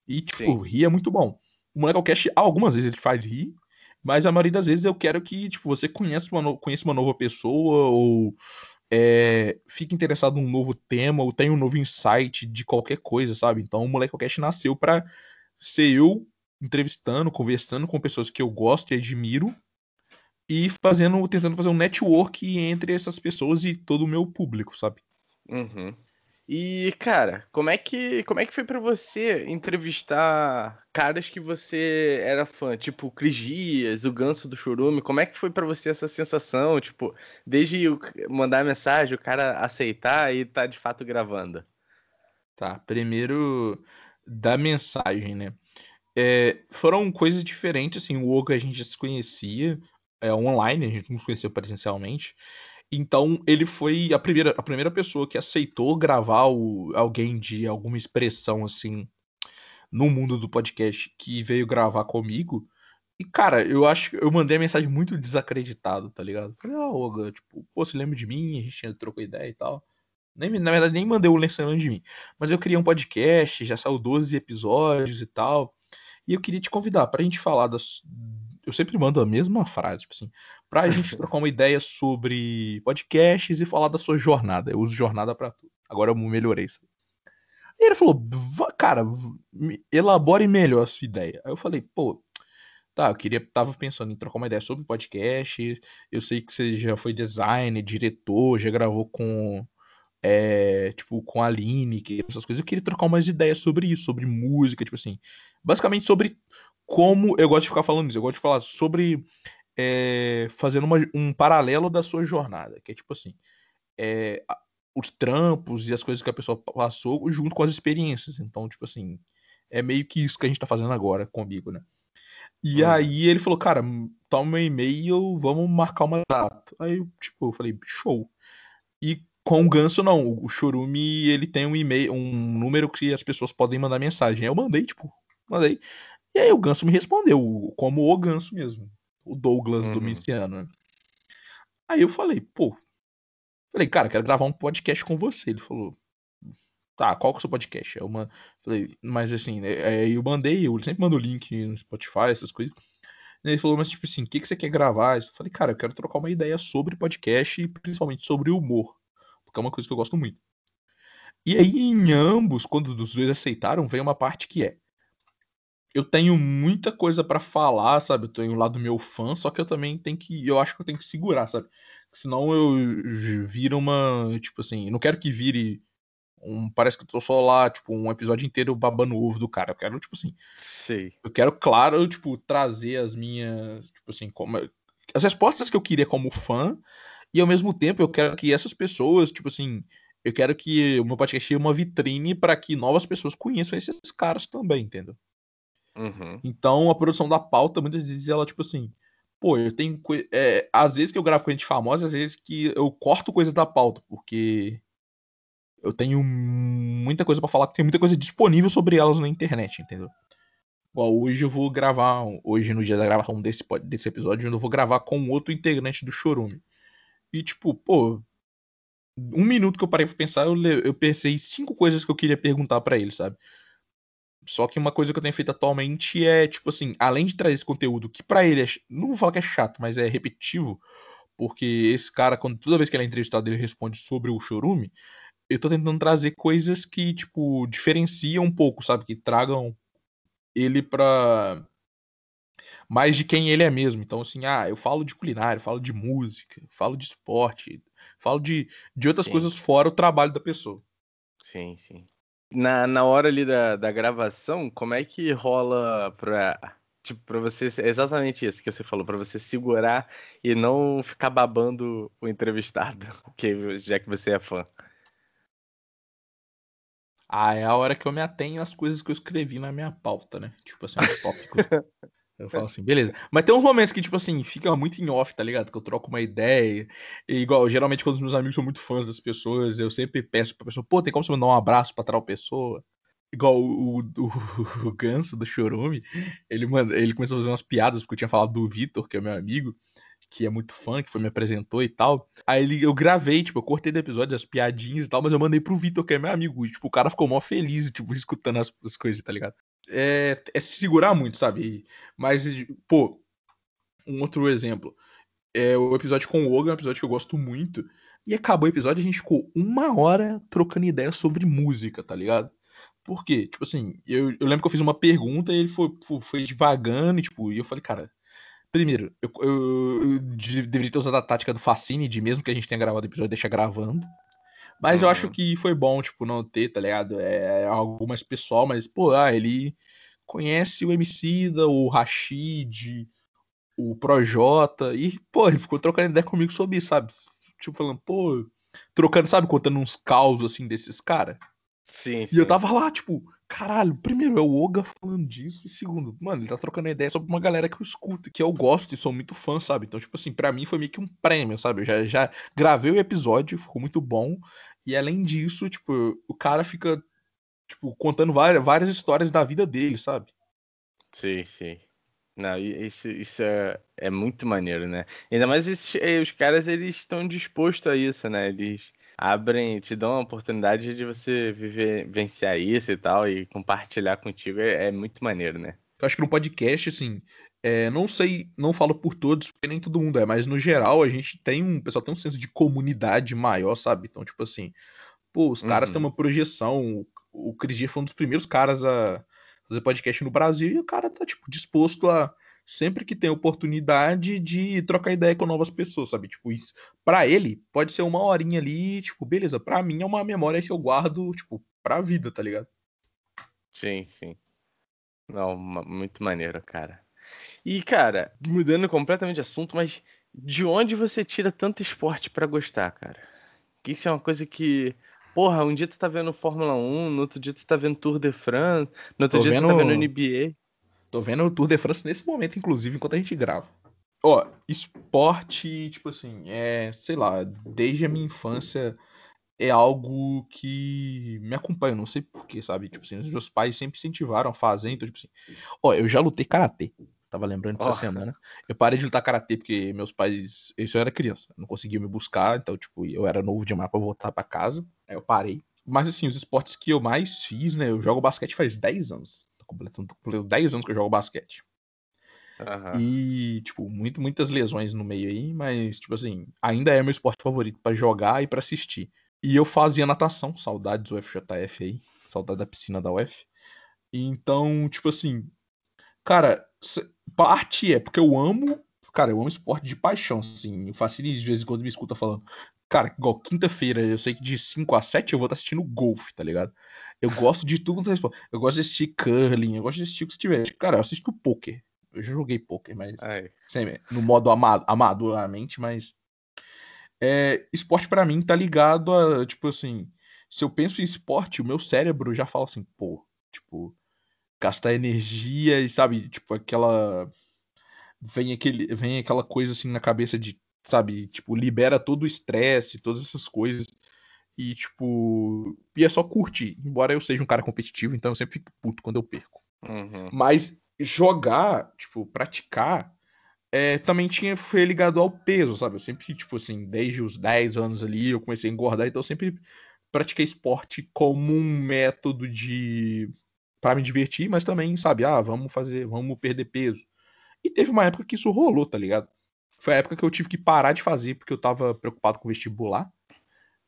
E, tipo, Sim. rir é muito bom. O Molecocast, algumas vezes ele faz rir, mas a maioria das vezes eu quero que, tipo, você conheça uma, no... conheça uma nova pessoa ou é, fique interessado num novo tema ou tenha um novo insight de qualquer coisa, sabe? Então o Molecocast nasceu para ser eu entrevistando, conversando com pessoas que eu gosto e admiro e fazendo, tentando fazer um network entre essas pessoas e todo o meu público, sabe? Uhum. E, cara, como é que, como é que foi para você entrevistar caras que você era fã, tipo Cris Dias, o Ganso do Churume? Como é que foi para você essa sensação, tipo, desde mandar mensagem, o cara aceitar e tá de fato gravando? Tá, primeiro da mensagem, né? É, foram coisas diferentes, assim, o Ogo a gente já se conhecia é, online, a gente não se conheceu presencialmente. Então ele foi a primeira, a primeira pessoa que aceitou gravar o, alguém de alguma expressão assim no mundo do podcast que veio gravar comigo. E, cara, eu acho que eu mandei a mensagem muito desacreditado, tá ligado? Falei, ah, Oga, tipo, pô, você lembra de mim? A gente trocou ideia e tal. Nem, na verdade, nem mandei o lembrando de mim. Mas eu queria um podcast, já saiu 12 episódios e tal. E eu queria te convidar pra gente falar das. Eu sempre mando a mesma frase, tipo assim, pra gente (laughs) trocar uma ideia sobre podcasts e falar da sua jornada. Eu uso jornada para tudo. Agora eu melhorei isso. E ele falou, cara, elabore melhor a sua ideia. Aí eu falei, pô, tá, eu queria, tava pensando em trocar uma ideia sobre podcast. Eu sei que você já foi designer, diretor, já gravou com é, tipo, com a Aline, que, essas coisas. Eu queria trocar umas ideias sobre isso, sobre música, tipo assim. Basicamente sobre como. Eu gosto de ficar falando isso, eu gosto de falar sobre. É, fazendo uma, um paralelo da sua jornada, que é tipo assim. É, os trampos e as coisas que a pessoa passou junto com as experiências. Então, tipo assim, é meio que isso que a gente tá fazendo agora comigo, né? E hum. aí ele falou, cara, toma meu e-mail, vamos marcar uma data. Aí, tipo, eu falei, show. E com o Ganso, não. O Chorume, ele tem um e-mail, um número que as pessoas podem mandar mensagem. Aí eu mandei, tipo, mandei. E aí o Ganso me respondeu, como o Ganso mesmo. O Douglas uhum. do. Né? Aí eu falei, pô. Falei, cara, quero gravar um podcast com você. Ele falou, tá, qual que é o seu podcast? É uma. Falei, mas assim, é, é eu mandei, eu sempre mando o link no Spotify, essas coisas. Ele falou, mas tipo assim, o que, que você quer gravar? Eu falei, cara, eu quero trocar uma ideia sobre podcast e principalmente sobre humor que é uma coisa que eu gosto muito. E aí, em ambos, quando os dois aceitaram, vem uma parte que é. Eu tenho muita coisa para falar, sabe? Eu tenho o lado meu fã, só que eu também tenho que. Eu acho que eu tenho que segurar, sabe? Senão eu viro uma. Tipo assim, não quero que vire. Um, parece que eu tô só lá, tipo, um episódio inteiro babando o ovo do cara. Eu quero, tipo assim. Sei. Eu quero, claro, tipo, trazer as minhas. Tipo assim, como, as respostas que eu queria como fã, e ao mesmo tempo eu quero que essas pessoas, tipo assim, eu quero que o meu podcast seja uma vitrine para que novas pessoas conheçam esses caras também, entendeu? Uhum. Então a produção da pauta, muitas vezes, ela, tipo assim, pô, eu tenho. É, às vezes que eu gravo com gente famosa, às vezes que eu corto coisa da pauta, porque eu tenho muita coisa para falar, tem muita coisa disponível sobre elas na internet, entendeu? Igual hoje eu vou gravar, hoje no dia da gravação desse, desse episódio, eu vou gravar com outro integrante do Chorume. E, tipo, pô, um minuto que eu parei pra pensar, eu, eu pensei cinco coisas que eu queria perguntar para ele, sabe? Só que uma coisa que eu tenho feito atualmente é, tipo assim, além de trazer esse conteúdo que para ele é, não vou falar que é chato, mas é repetitivo, porque esse cara, quando toda vez que ele é entrevistado, ele responde sobre o chorume, eu tô tentando trazer coisas que, tipo, diferenciam um pouco, sabe? Que tragam ele pra mais de quem ele é mesmo. Então, assim, ah, eu falo de culinária, falo de música, falo de esporte, falo de, de outras sim. coisas fora o trabalho da pessoa. Sim, sim. Na, na hora ali da, da gravação, como é que rola pra, tipo, pra você, exatamente isso que você falou, para você segurar e não ficar babando o entrevistado, (laughs) que, já que você é fã? Ah, é a hora que eu me atenho às coisas que eu escrevi na minha pauta, né? Tipo assim, os tópicos. (laughs) Eu falo assim, beleza. Mas tem uns momentos que, tipo assim, fica muito em off, tá ligado? Que eu troco uma ideia. E, igual, geralmente, quando os meus amigos são muito fãs das pessoas, eu sempre peço pra pessoa, pô, tem como você mandar um abraço pra tal pessoa? Igual o, o, o, (laughs) o Ganso do Chorume, ele, manda, ele começou a fazer umas piadas, porque eu tinha falado do Vitor, que é meu amigo, que é muito fã, que foi me apresentou e tal. Aí ele, eu gravei, tipo, eu cortei do episódio as piadinhas e tal, mas eu mandei pro Vitor, que é meu amigo. E, tipo, o cara ficou mó feliz, tipo, escutando as, as coisas, tá ligado? É, é se segurar muito, sabe? Mas, pô, um outro exemplo. É o episódio com o Oga, é um episódio que eu gosto muito. E acabou o episódio, a gente ficou uma hora trocando ideia sobre música, tá ligado? Por quê? Tipo assim, eu, eu lembro que eu fiz uma pergunta e ele foi, foi, foi devagando, e, tipo, e eu falei, cara, primeiro, eu, eu, eu, deveria ter usado a tática do Facine, de mesmo que a gente tenha gravado o episódio, deixa gravando. Mas uhum. eu acho que foi bom, tipo, não ter, tá ligado? É, é algo mais pessoal, mas, pô, ah, ele conhece o Emicida, o Rashid, o Projota, e, pô, ele ficou trocando ideia comigo sobre isso, sabe? Tipo, falando, pô, trocando, sabe, contando uns causos, assim, desses caras. Sim, sim. E eu tava lá, tipo, caralho, primeiro é o Oga falando disso, e segundo, mano, ele tá trocando ideia sobre uma galera que eu escuto, que eu gosto e sou muito fã, sabe? Então, tipo assim, para mim foi meio que um prêmio, sabe? Eu já, já gravei o episódio, ficou muito bom, e além disso, tipo, o cara fica, tipo, contando várias, várias histórias da vida dele, sabe? Sim, sim. Não, isso, isso é, é muito maneiro, né? Ainda mais esses, eh, os caras, eles estão dispostos a isso, né? Eles abrem, te dão a oportunidade de você viver, vivenciar isso e tal, e compartilhar contigo é, é muito maneiro, né? Eu acho que no podcast, assim, é, não sei, não falo por todos, porque nem todo mundo é, mas no geral a gente tem um, o pessoal tem um senso de comunidade maior, sabe? Então, tipo assim, pô, os caras uhum. têm uma projeção, o, o Cris Dias foi um dos primeiros caras a fazer podcast no Brasil e o cara tá, tipo, disposto a sempre que tem oportunidade de trocar ideia com novas pessoas, sabe? Tipo, isso. Pra ele, pode ser uma horinha ali, tipo, beleza. Pra mim é uma memória que eu guardo, tipo, pra vida, tá ligado? Sim, sim. Não, muito maneiro, cara. E, cara, mudando completamente de assunto, mas de onde você tira tanto esporte para gostar, cara? Que isso é uma coisa que. Porra, um dia tu tá vendo Fórmula 1, no outro dia tu tá vendo Tour de France, no outro Tô dia vendo... tu tá vendo NBA. Tô vendo o Tour de France nesse momento, inclusive, enquanto a gente grava. Ó, esporte, tipo assim, é, sei lá, desde a minha infância é algo que me acompanha, não sei porquê, sabe? Tipo assim, os meus pais sempre incentivaram a fazer, então, tipo assim, ó, eu já lutei karatê. Tava lembrando dessa oh. semana. Eu parei de lutar karatê porque meus pais. Isso eu era criança, não conseguiam me buscar, então, tipo, eu era novo demais pra voltar para casa. Aí eu parei. Mas, assim, os esportes que eu mais fiz, né? Eu jogo basquete faz 10 anos completando, completando 10 anos que eu jogo basquete. Uhum. E, tipo, muito, muitas lesões no meio aí, mas, tipo assim, ainda é meu esporte favorito para jogar e para assistir. E eu fazia natação, saudades do FJF aí, saudade da piscina da UF. Então, tipo assim, cara, parte é porque eu amo, cara, eu amo esporte de paixão, assim. O Facilite de vez em quando me escuta falando, Cara, igual quinta-feira, eu sei que de 5 a 7 eu vou estar assistindo golfe, tá ligado? Eu gosto de tudo quanto é Eu gosto de assistir curling, eu gosto de assistir o que tiver. Cara, eu assisto poker. Eu já joguei poker, mas. Sempre, no modo amado, amadoramente, mas. É, esporte para mim tá ligado a, tipo assim. Se eu penso em esporte, o meu cérebro já fala assim, pô, tipo, gastar energia e sabe, tipo, aquela. Vem, aquele, vem aquela coisa assim na cabeça de sabe? Tipo, libera todo o estresse, todas essas coisas. E, tipo. E é só curtir. Embora eu seja um cara competitivo, então eu sempre fico puto quando eu perco. Uhum. Mas jogar, tipo, praticar, é, também tinha foi ligado ao peso, sabe? Eu sempre, tipo assim, desde os 10 anos ali, eu comecei a engordar, então eu sempre pratiquei esporte como um método de. para me divertir, mas também, sabe? Ah, vamos fazer, vamos perder peso. E teve uma época que isso rolou, tá ligado? Foi a época que eu tive que parar de fazer, porque eu tava preocupado com vestibular.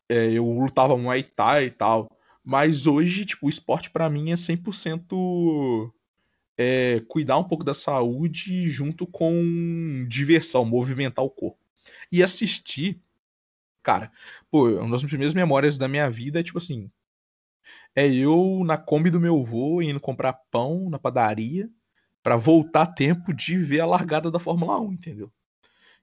É, eu lutava Muay Thai e tal. Mas hoje, tipo, o esporte para mim é 100% é, cuidar um pouco da saúde junto com diversão, movimentar o corpo. E assistir, cara, pô, uma das primeiras memórias da minha vida é tipo assim: é eu na Kombi do meu avô indo comprar pão na padaria para voltar tempo de ver a largada da Fórmula 1, entendeu?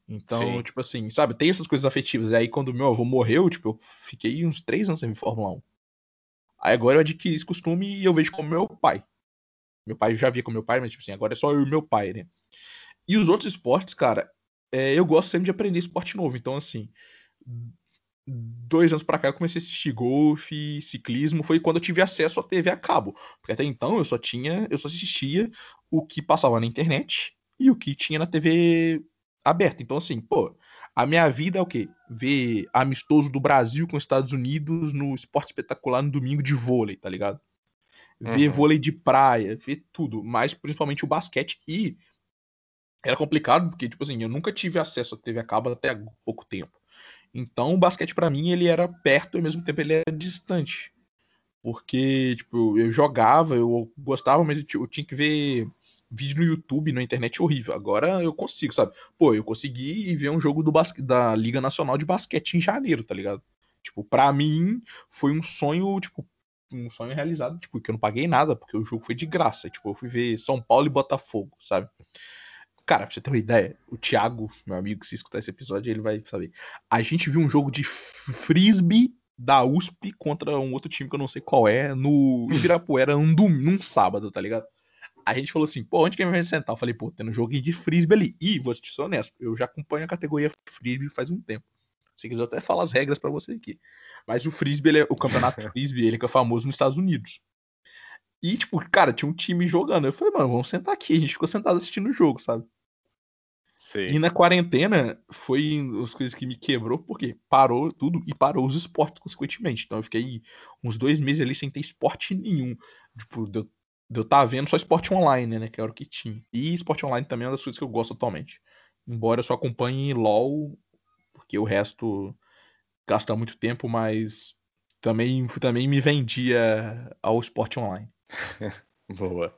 Então, Sim. tipo assim, sabe, tem essas coisas afetivas. E aí, quando meu avô morreu, tipo, eu fiquei uns três anos sem ver Fórmula 1. Aí agora eu adquiri esse costume e eu vejo como meu pai. Meu pai já via com meu pai, mas tipo assim, agora é só eu e meu pai, né? E os outros esportes, cara, é, eu gosto sempre de aprender esporte novo. Então, assim, dois anos para cá eu comecei a assistir golfe, ciclismo, foi quando eu tive acesso à TV a cabo. Porque até então eu só tinha, eu só assistia o que passava na internet e o que tinha na TV aberta. Então, assim, pô, a minha vida é o quê? Ver amistoso do Brasil com os Estados Unidos no esporte espetacular no domingo de vôlei, tá ligado? Ver uhum. vôlei de praia, ver tudo, mas principalmente o basquete. E era complicado, porque, tipo assim, eu nunca tive acesso à TV a cabo até pouco tempo. Então, o basquete para mim, ele era perto e ao mesmo tempo ele era distante. Porque, tipo, eu jogava, eu gostava, mas eu tinha que ver vídeo no YouTube, na internet horrível. Agora eu consigo, sabe? Pô, eu consegui ver um jogo do basque... da Liga Nacional de Basquete em janeiro, tá ligado? Tipo, pra mim foi um sonho, tipo, um sonho realizado, tipo, que eu não paguei nada, porque o jogo foi de graça. Tipo, eu fui ver São Paulo e Botafogo, sabe? Cara, pra você ter uma ideia, o Thiago, meu amigo, se escutar esse episódio, ele vai saber. A gente viu um jogo de frisbee da USP contra um outro time que eu não sei qual é, no (laughs) Ibirapuera, num, num sábado, tá ligado? a gente falou assim, pô, onde que a gente vai sentar? Eu falei, pô, tem um joguinho de frisbee ali. E, vou te ser honesto, eu já acompanho a categoria frisbee faz um tempo. Se quiser, eu até falo as regras para você aqui. Mas o frisbee, é, o campeonato (laughs) frisbee, ele é famoso nos Estados Unidos. E, tipo, cara, tinha um time jogando. Eu falei, mano, vamos sentar aqui. A gente ficou sentado assistindo o jogo, sabe? Sim. E na quarentena foi as coisas que me quebrou, porque parou tudo e parou os esportes, consequentemente. Então eu fiquei uns dois meses ali sem ter esporte nenhum. Tipo, eu eu tá vendo só esporte online, né? Que era o que tinha. E esporte online também é uma das coisas que eu gosto atualmente. Embora eu só acompanhe LOL, porque o resto gasta muito tempo, mas também, também me vendia ao esporte online. (laughs) Boa.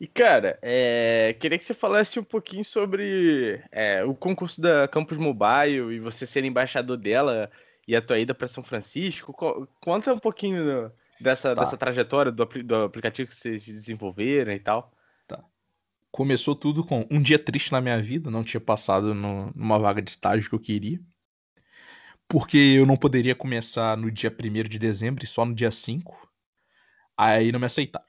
E, cara, é, queria que você falasse um pouquinho sobre é, o concurso da Campus Mobile e você ser embaixador dela e a tua ida para São Francisco. Conta um pouquinho dessa, tá. dessa trajetória do, do aplicativo que vocês desenvolveram e tal? Tá. Começou tudo com um dia triste na minha vida, não tinha passado no, numa vaga de estágio que eu queria. Porque eu não poderia começar no dia 1 de dezembro e só no dia 5. Aí não me aceitaram.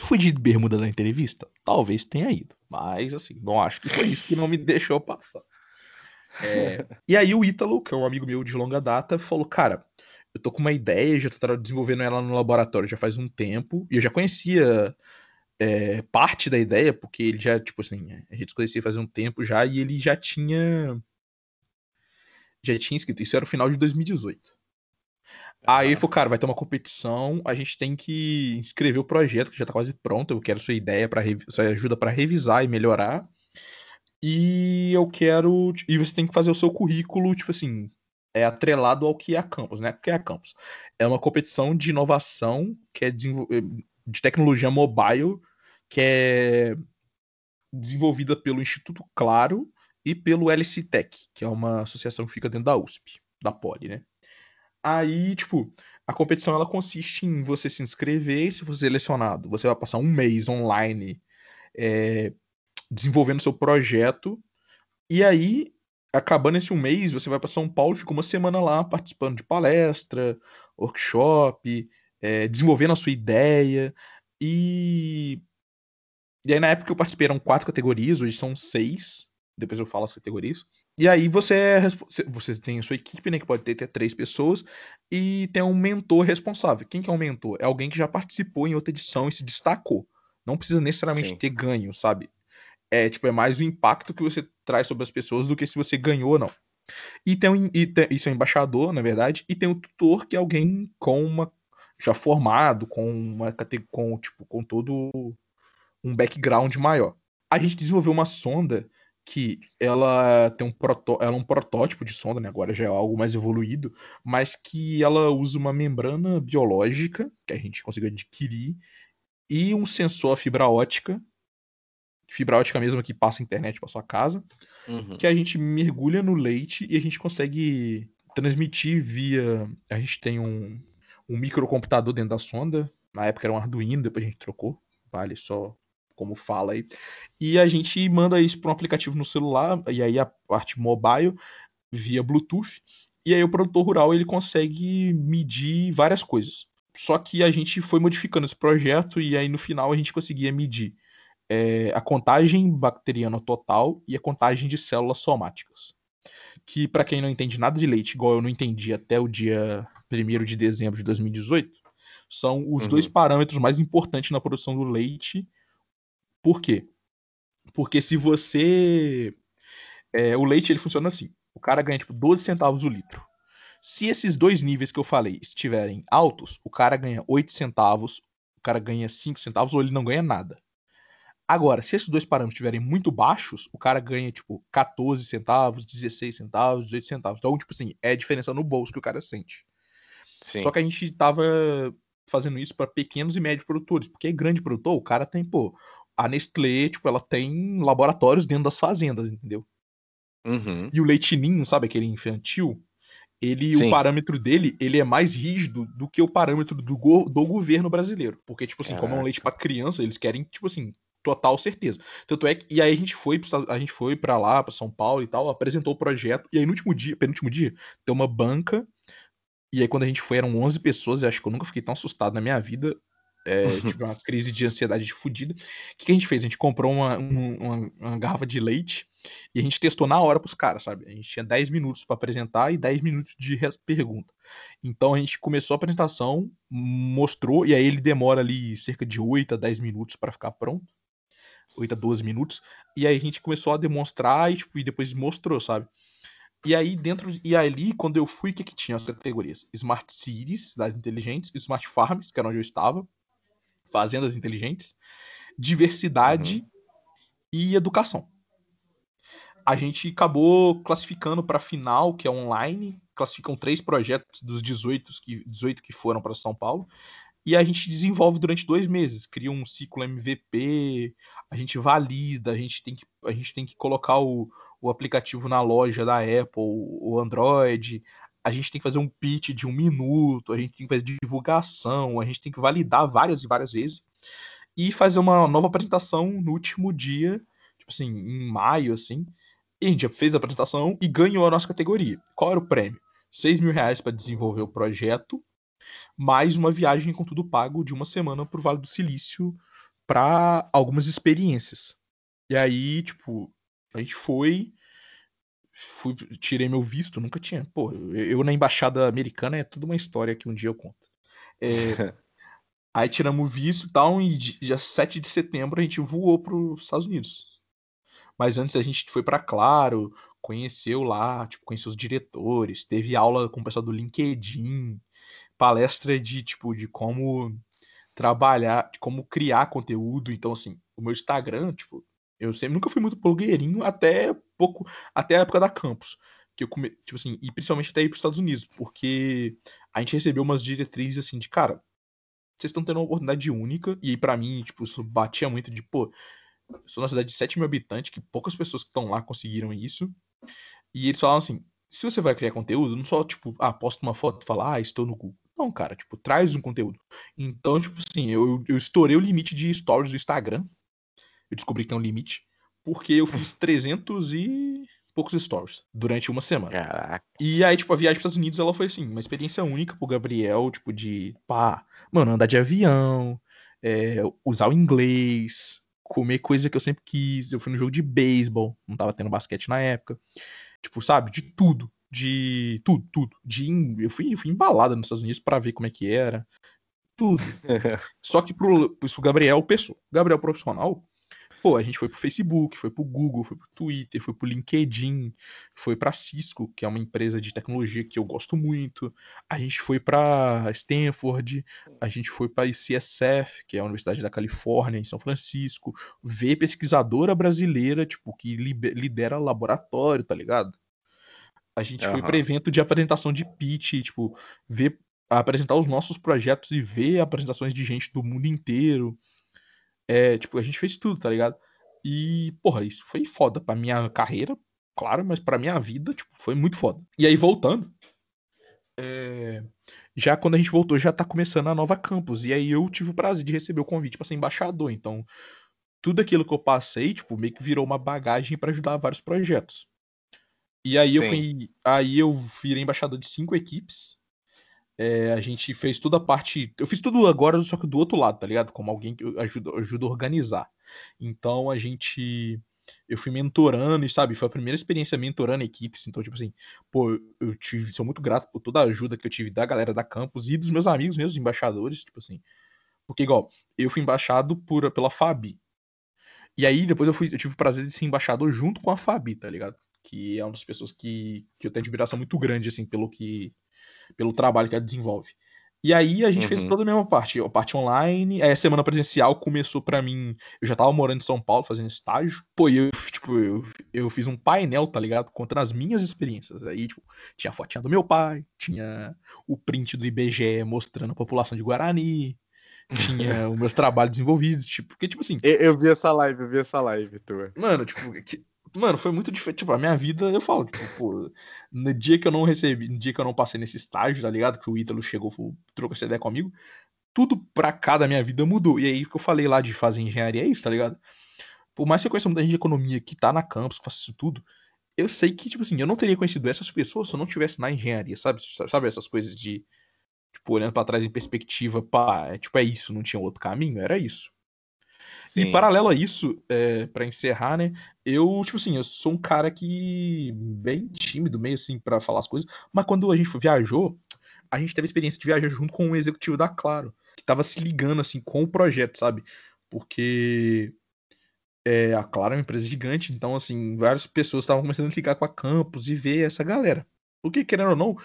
Fui de bermuda na entrevista? Talvez tenha ido. Mas, assim, não acho que foi isso que não me deixou passar. É... e aí o Ítalo, que é um amigo meu de longa data, falou, cara, eu tô com uma ideia, já tô desenvolvendo ela no laboratório já faz um tempo, e eu já conhecia é, parte da ideia, porque ele já, tipo assim, a gente se conhecia faz um tempo já, e ele já tinha. Já tinha escrito, isso era o final de 2018. Aí falou, cara, vai ter uma competição, a gente tem que escrever o projeto, que já tá quase pronto, eu quero sua ideia, para sua ajuda para revisar e melhorar. E eu quero. E você tem que fazer o seu currículo, tipo assim, é atrelado ao que é a Campus, né? O que é a Campus? É uma competição de inovação que é de tecnologia mobile que é desenvolvida pelo Instituto Claro e pelo LC Tech, que é uma associação que fica dentro da USP, da Poli, né? Aí, tipo, a competição ela consiste em você se inscrever e se você selecionado, você vai passar um mês online é, desenvolvendo seu projeto e aí acabando esse um mês, você vai para São Paulo e fica uma semana lá participando de palestra, workshop, é, desenvolvendo a sua ideia. E... e aí, na época eu participei, eram quatro categorias, hoje são seis. Depois eu falo as categorias. E aí você, é, você tem a sua equipe, né? Que pode ter até três pessoas, e tem um mentor responsável. Quem que é um mentor? É alguém que já participou em outra edição e se destacou. Não precisa necessariamente Sim. ter ganho, sabe? é tipo é mais o impacto que você traz sobre as pessoas do que se você ganhou ou não. E tem, um, e tem isso é um embaixador, na verdade, e tem o um tutor que é alguém com uma já formado, com uma com tipo com todo um background maior. A gente desenvolveu uma sonda que ela tem um, proto, ela é um protótipo de sonda, né? agora já é algo mais evoluído, mas que ela usa uma membrana biológica que a gente conseguiu adquirir e um sensor fibra ótica fibra ótica mesmo que passa internet para sua casa, uhum. que a gente mergulha no leite e a gente consegue transmitir via. A gente tem um, um microcomputador dentro da sonda. Na época era um Arduino, depois a gente trocou. Vale só como fala aí. E a gente manda isso para um aplicativo no celular, e aí a parte mobile via Bluetooth. E aí o produtor rural ele consegue medir várias coisas. só que a gente foi modificando esse projeto e aí no final a gente conseguia medir é, a contagem bacteriana total e a contagem de células somáticas. Que, para quem não entende nada de leite, igual eu não entendi até o dia 1 de dezembro de 2018, são os uhum. dois parâmetros mais importantes na produção do leite. Por quê? Porque se você. É, o leite ele funciona assim: o cara ganha tipo 12 centavos o litro. Se esses dois níveis que eu falei estiverem altos, o cara ganha 8 centavos, o cara ganha 5 centavos ou ele não ganha nada. Agora, se esses dois parâmetros estiverem muito baixos, o cara ganha, tipo, 14 centavos, 16 centavos, 18 centavos. Então, tipo assim, é a diferença no bolso que o cara sente. Sim. Só que a gente tava fazendo isso para pequenos e médios produtores, porque grande produtor, o cara tem, pô, a Nestlé, tipo, ela tem laboratórios dentro das fazendas, entendeu? Uhum. E o leitinho, sabe, aquele infantil, ele, Sim. o parâmetro dele, ele é mais rígido do que o parâmetro do, go do governo brasileiro. Porque, tipo assim, Caraca. como é um leite para criança, eles querem, tipo assim, total certeza. Tanto é que e aí a gente foi a gente foi para lá, para São Paulo e tal, apresentou o projeto e aí no último dia, penúltimo dia, tem uma banca e aí quando a gente foi eram 11 pessoas, eu acho que eu nunca fiquei tão assustado na minha vida. É, (laughs) tive uma crise de ansiedade fodida. O que, que, a gente fez? A gente comprou uma, uma, uma, garrafa de leite e a gente testou na hora pros caras, sabe? A gente tinha 10 minutos para apresentar e 10 minutos de pergunta. Então a gente começou a apresentação, mostrou, e aí ele demora ali cerca de 8 a 10 minutos para ficar pronto. 8 a 12 minutos. E aí a gente começou a demonstrar e, tipo, e depois mostrou, sabe? E aí dentro e ali quando eu fui, o que que tinha as categorias? Smart Cities, cidades inteligentes, Smart Farms, que era onde eu estava, fazendas inteligentes, diversidade uhum. e educação. A gente acabou classificando para final, que é online, classificam três projetos dos 18 que, 18 que foram para São Paulo, e a gente desenvolve durante dois meses, cria um ciclo MVP, a gente valida, a gente tem que, a gente tem que colocar o, o aplicativo na loja da Apple, o Android, a gente tem que fazer um pitch de um minuto, a gente tem que fazer divulgação, a gente tem que validar várias e várias vezes e fazer uma nova apresentação no último dia, tipo assim, em maio, assim. E a gente já fez a apresentação e ganhou a nossa categoria. Qual era o prêmio? 6 mil reais para desenvolver o projeto mais uma viagem com tudo pago de uma semana pro Vale do Silício para algumas experiências. E aí, tipo, a gente foi, fui, tirei meu visto, nunca tinha. Pô, eu, eu na embaixada americana é toda uma história que um dia eu conto. É, (laughs) aí tiramos o visto e tal, e dia 7 de setembro a gente voou para os Estados Unidos. Mas antes a gente foi para Claro, conheceu lá, tipo, conheceu os diretores, teve aula com o pessoal do LinkedIn, palestra de tipo de como trabalhar, de como criar conteúdo. Então, assim, o meu Instagram, tipo, eu sempre nunca fui muito blogueirinho até pouco, até a época da campus. Que eu come, tipo assim, e principalmente até ir para os Estados Unidos, porque a gente recebeu umas diretrizes assim de, cara, vocês estão tendo uma oportunidade única, e para mim, tipo, isso batia muito de, pô, sou uma cidade de 7 mil habitantes, que poucas pessoas que estão lá conseguiram isso. E eles falaram assim: se você vai criar conteúdo, não só, tipo, ah, posta uma foto e fala, ah, estou no Google. Não, cara, tipo, traz um conteúdo. Então, tipo assim, eu, eu estourei o limite de stories do Instagram. Eu descobri que tem um limite. Porque eu fiz 300 e poucos stories durante uma semana. Caraca. E aí, tipo, a viagem para os Estados Unidos, ela foi assim, uma experiência única pro Gabriel, tipo, de, pá, mano, andar de avião, é, usar o inglês, comer coisa que eu sempre quis. Eu fui no jogo de beisebol, não tava tendo basquete na época. Tipo, sabe, de tudo de tudo, tudo. De, eu, fui, eu fui embalada nos Estados Unidos para ver como é que era. Tudo. (laughs) Só que pro, pro Gabriel pessoa. Gabriel profissional, pô, a gente foi pro Facebook, foi pro Google, foi pro Twitter, foi pro LinkedIn, foi pra Cisco, que é uma empresa de tecnologia que eu gosto muito. A gente foi para Stanford, a gente foi para ICSF, que é a Universidade da Califórnia, em São Francisco, ver pesquisadora brasileira, tipo, que lidera laboratório, tá ligado? A gente uhum. foi para evento de apresentação de pitch, tipo, ver apresentar os nossos projetos e ver apresentações de gente do mundo inteiro. É, tipo, a gente fez tudo, tá ligado? E, porra, isso foi foda pra minha carreira, claro, mas pra minha vida, tipo, foi muito foda. E aí, voltando, é... já quando a gente voltou, já tá começando a nova campus. E aí eu tive o prazer de receber o convite para ser embaixador. Então, tudo aquilo que eu passei, tipo, meio que virou uma bagagem para ajudar vários projetos. E aí eu fui, aí eu virei embaixador de cinco equipes. É, a gente fez toda a parte. Eu fiz tudo agora, só que do outro lado, tá ligado? Como alguém que ajuda, ajuda a organizar. Então a gente. Eu fui mentorando, sabe, foi a primeira experiência mentorando equipes. Então, tipo assim, pô, eu tive, sou muito grato por toda a ajuda que eu tive da galera da campus e dos meus amigos, meus embaixadores, tipo assim. Porque, igual, eu fui embaixado por, pela Fabi. E aí, depois eu, fui, eu tive o prazer de ser embaixador junto com a Fabi, tá ligado? Que é uma das pessoas que, que eu tenho admiração muito grande, assim, pelo que. Pelo trabalho que ela desenvolve. E aí a gente uhum. fez toda a mesma parte, a parte online, aí a semana presencial começou para mim, eu já tava morando em São Paulo fazendo estágio, pô, eu, tipo, eu, eu fiz um painel, tá ligado, contra as minhas experiências, aí, tipo, tinha a fotinha do meu pai, tinha o print do IBGE mostrando a população de Guarani, tinha (laughs) os meus trabalhos desenvolvidos, tipo, porque, tipo assim... Eu, eu, vi essa live, eu vi essa live tua. Mano, tipo, que, Mano, foi muito diferente. Tipo, a minha vida, eu falo, tipo, no dia que eu não recebi, no dia que eu não passei nesse estágio, tá ligado? Que o Ítalo chegou, trocou essa ideia comigo, tudo pra cá da minha vida mudou. E aí que eu falei lá de fazer engenharia é isso, tá ligado? Por mais que eu conheça muita gente de economia que tá na campus, que faz isso tudo, eu sei que, tipo assim, eu não teria conhecido essas pessoas se eu não tivesse na engenharia, sabe? Sabe essas coisas de, tipo, olhando para trás em perspectiva, pá, é, tipo, é isso, não tinha outro caminho? Era isso. Sim. E paralelo a isso, é, para encerrar, né? Eu, tipo assim, eu sou um cara que bem tímido, meio assim, para falar as coisas. Mas quando a gente viajou, a gente teve a experiência de viajar junto com um executivo da Claro, que tava se ligando, assim, com o projeto, sabe? Porque é, a Claro é uma empresa gigante, então, assim, várias pessoas estavam começando a ligar com a Campus e ver essa galera. Porque, querendo ou não,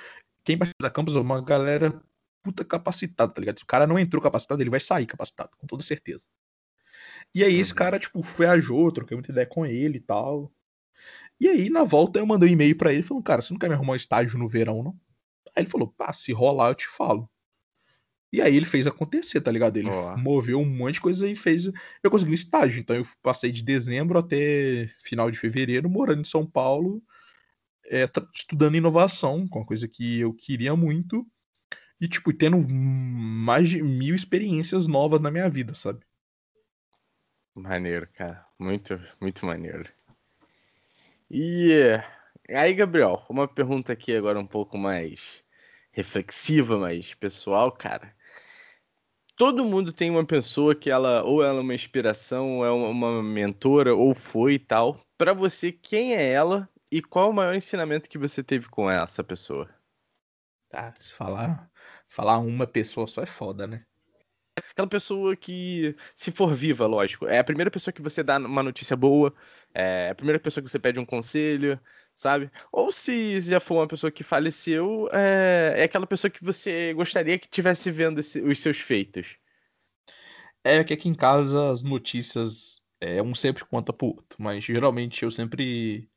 quem participa da Campus é uma galera puta capacitada, tá ligado? Se o cara não entrou capacitado, ele vai sair capacitado, com toda certeza. E aí esse uhum. cara, tipo, viajou, troquei muita ideia com ele e tal. E aí, na volta, eu mandei um e-mail para ele falando, cara, você não quer me arrumar um estágio no verão, não? Aí ele falou, pá, se rolar, eu te falo. E aí ele fez acontecer, tá ligado? Ele oh. moveu um monte de coisa e fez. Eu consegui um estágio. Então eu passei de dezembro até final de fevereiro morando em São Paulo, é, estudando inovação, com uma coisa que eu queria muito. E, tipo, tendo mais de mil experiências novas na minha vida, sabe? Maneiro, cara. Muito, muito maneiro. E aí, Gabriel, uma pergunta aqui agora um pouco mais reflexiva, mais pessoal, cara. Todo mundo tem uma pessoa que ela ou ela é uma inspiração, ou é uma mentora, ou foi e tal. Para você, quem é ela e qual o maior ensinamento que você teve com essa pessoa? Tá, se falar, falar uma pessoa só é foda, né? Aquela pessoa que, se for viva, lógico, é a primeira pessoa que você dá uma notícia boa, é a primeira pessoa que você pede um conselho, sabe? Ou se já for uma pessoa que faleceu, é, é aquela pessoa que você gostaria que tivesse vendo esse, os seus feitos. É que aqui em casa as notícias, é, um sempre conta pro outro, mas geralmente eu sempre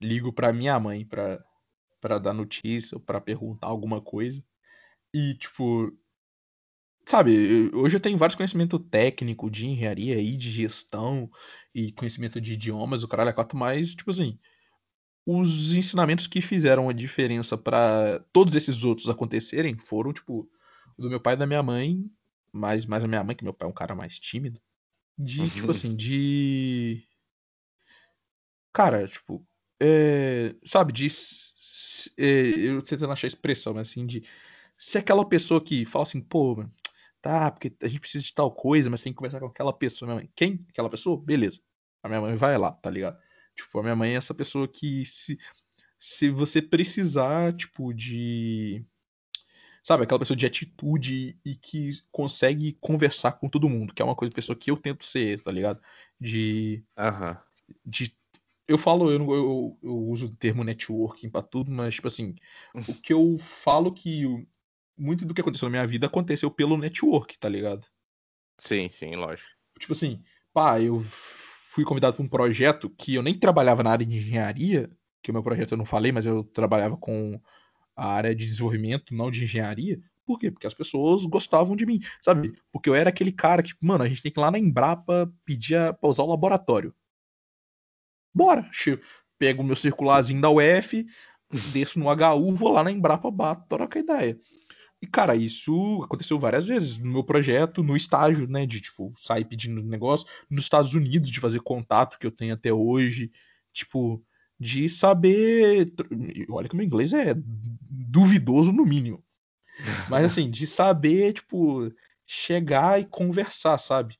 ligo pra minha mãe pra, pra dar notícia ou pra perguntar alguma coisa. E, tipo, sabe, hoje eu tenho vários conhecimentos técnicos de engenharia e de gestão e conhecimento de idiomas, o caralho é quatro, mas, tipo assim, os ensinamentos que fizeram a diferença para todos esses outros acontecerem foram, tipo, do meu pai e da minha mãe, mais, mais a minha mãe, que meu pai é um cara mais tímido, de, uhum. tipo assim, de. Cara, tipo, é, sabe, de. É, eu tentando achar a expressão, mas assim, de ser aquela pessoa que fala assim, pô, Tá, porque a gente precisa de tal coisa, mas tem que conversar com aquela pessoa. Minha mãe, quem? Aquela pessoa? Beleza. A minha mãe vai lá, tá ligado? Tipo, a minha mãe é essa pessoa que se, se você precisar, tipo, de. Sabe, aquela pessoa de atitude e que consegue conversar com todo mundo, que é uma coisa, pessoa que eu tento ser, tá ligado? De. Uhum. De eu falo, eu, eu, eu, uso o termo networking para tudo, mas, tipo assim, o que eu falo que muito do que aconteceu na minha vida aconteceu pelo network, tá ligado? Sim, sim, lógico. Tipo assim, pá, eu fui convidado para um projeto que eu nem trabalhava na área de engenharia, que o meu projeto eu não falei, mas eu trabalhava com a área de desenvolvimento, não de engenharia. Por quê? Porque as pessoas gostavam de mim, sabe? Porque eu era aquele cara que, mano, a gente tem que ir lá na Embrapa pedir pra usar o laboratório. Bora! Pego o meu circularzinho da UF, desço no HU, vou lá na Embrapa, bato, troca ideia. E, cara, isso aconteceu várias vezes no meu projeto, no estágio, né? De, tipo, sair pedindo negócio, nos Estados Unidos, de fazer contato que eu tenho até hoje, tipo, de saber. Olha que meu inglês é duvidoso no mínimo. Mas assim, de saber, tipo, chegar e conversar, sabe?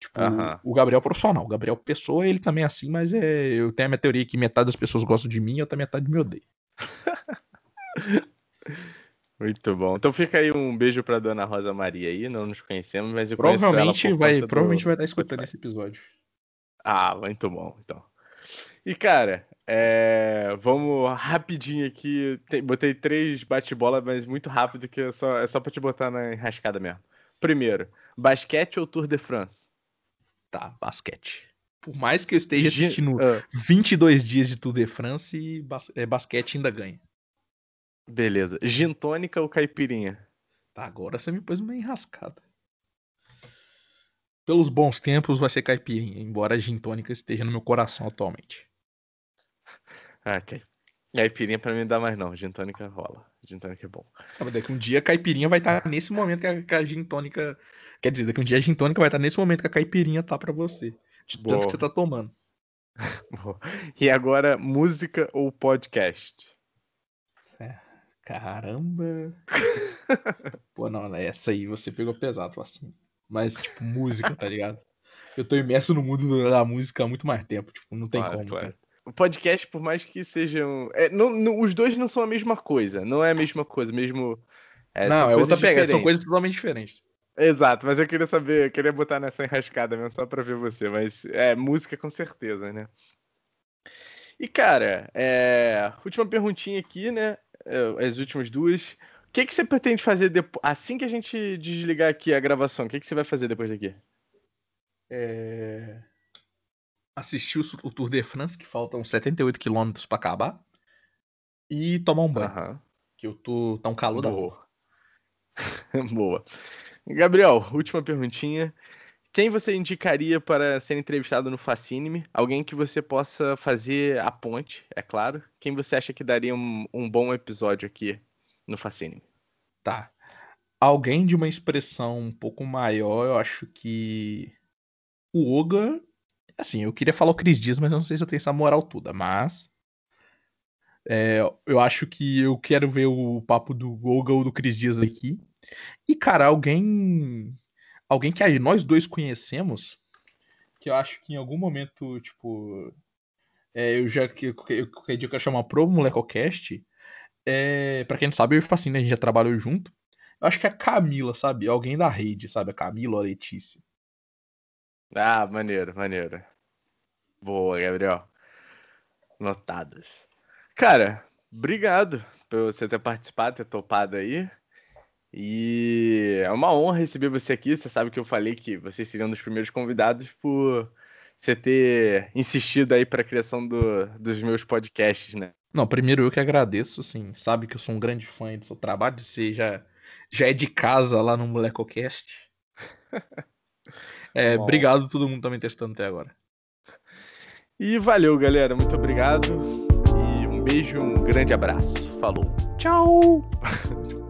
Tipo, o Gabriel profissional. O Gabriel pessoa, ele também é assim, mas é, eu tenho a minha teoria que metade das pessoas gostam de mim e outra metade me odeia. (laughs) Muito bom. Então fica aí um beijo pra Dona Rosa Maria aí, não nos conhecemos, mas eu provavelmente vai, provavelmente vai estar escutando esse episódio. Ah, muito bom, então. E cara, é... vamos rapidinho aqui. Tem... Botei três bate-bola, mas muito rápido, que é só, é só pra te botar na enrascada mesmo. Primeiro, basquete ou Tour de France? Tá, basquete. Por mais que eu esteja assistindo uh. 22 dias de Tour de France, bas é, basquete ainda ganha. Beleza. Gin tônica ou caipirinha? Tá, agora você me pôs uma enrascada. Pelos bons tempos vai ser caipirinha, embora a gin tônica esteja no meu coração atualmente. Ah, ok. Caipirinha pra mim não dá mais não, gin tônica rola. Gin tônica é bom. Ah, daqui um dia a caipirinha vai estar nesse momento que a, que a gin tônica Quer dizer, daqui um dia a gin tônica vai estar nesse momento que a caipirinha tá para você. De tanto Boa. que você tá tomando. (laughs) e agora, música ou podcast? Caramba. (laughs) Pô, não, essa aí você pegou pesado, assim. Mas, tipo, música, tá ligado? Eu tô imerso no mundo da música há muito mais tempo. Tipo, não tem claro, como. Claro. O podcast, por mais que sejam. É, não, não, os dois não são a mesma coisa. Não é a mesma coisa, mesmo. É, não, é outra pegada. São coisas totalmente diferentes. Exato, mas eu queria saber, eu queria botar nessa enrascada mesmo só pra ver você, mas é música com certeza, né? E cara, é... última perguntinha aqui, né? É, as últimas duas. O que, que você pretende fazer depois, assim que a gente desligar aqui a gravação? O que, que você vai fazer depois daqui? É... Assistir o Tour de France, que faltam 78 quilômetros para acabar, e tomar um banho. Que eu tô tá um calor Boa. da (laughs) Boa. Gabriel, última perguntinha. Quem você indicaria para ser entrevistado no Fascine? Alguém que você possa fazer a ponte, é claro. Quem você acha que daria um, um bom episódio aqui no Fascine? Tá. Alguém de uma expressão um pouco maior, eu acho que. O Oga. Assim, eu queria falar o Cris Dias, mas eu não sei se eu tenho essa moral toda. Mas. É, eu acho que eu quero ver o papo do Oga ou do Cris Dias aqui. E, cara, alguém. Alguém que nós dois conhecemos, que eu acho que em algum momento, tipo. É, eu já. Que, qualquer dia eu quero chamar pro Molecocast. É, pra quem não sabe, eu e Facine, a gente já trabalhou junto. Eu acho que é a Camila, sabe? Alguém da rede, sabe? A Camila ou a Letícia. Ah, maneiro, maneiro. Boa, Gabriel. Notadas. Cara, obrigado por você ter participado, ter topado aí. E é uma honra receber você aqui. Você sabe que eu falei que você seria um dos primeiros convidados por você ter insistido aí para a criação do, dos meus podcasts, né? Não, primeiro eu que agradeço, assim, sabe que eu sou um grande fã do seu trabalho, você já, já é de casa lá no Molecocast. (laughs) é, obrigado a todo mundo também testando até agora. E valeu, galera. Muito obrigado. E um beijo, um grande abraço. Falou. Tchau! (laughs)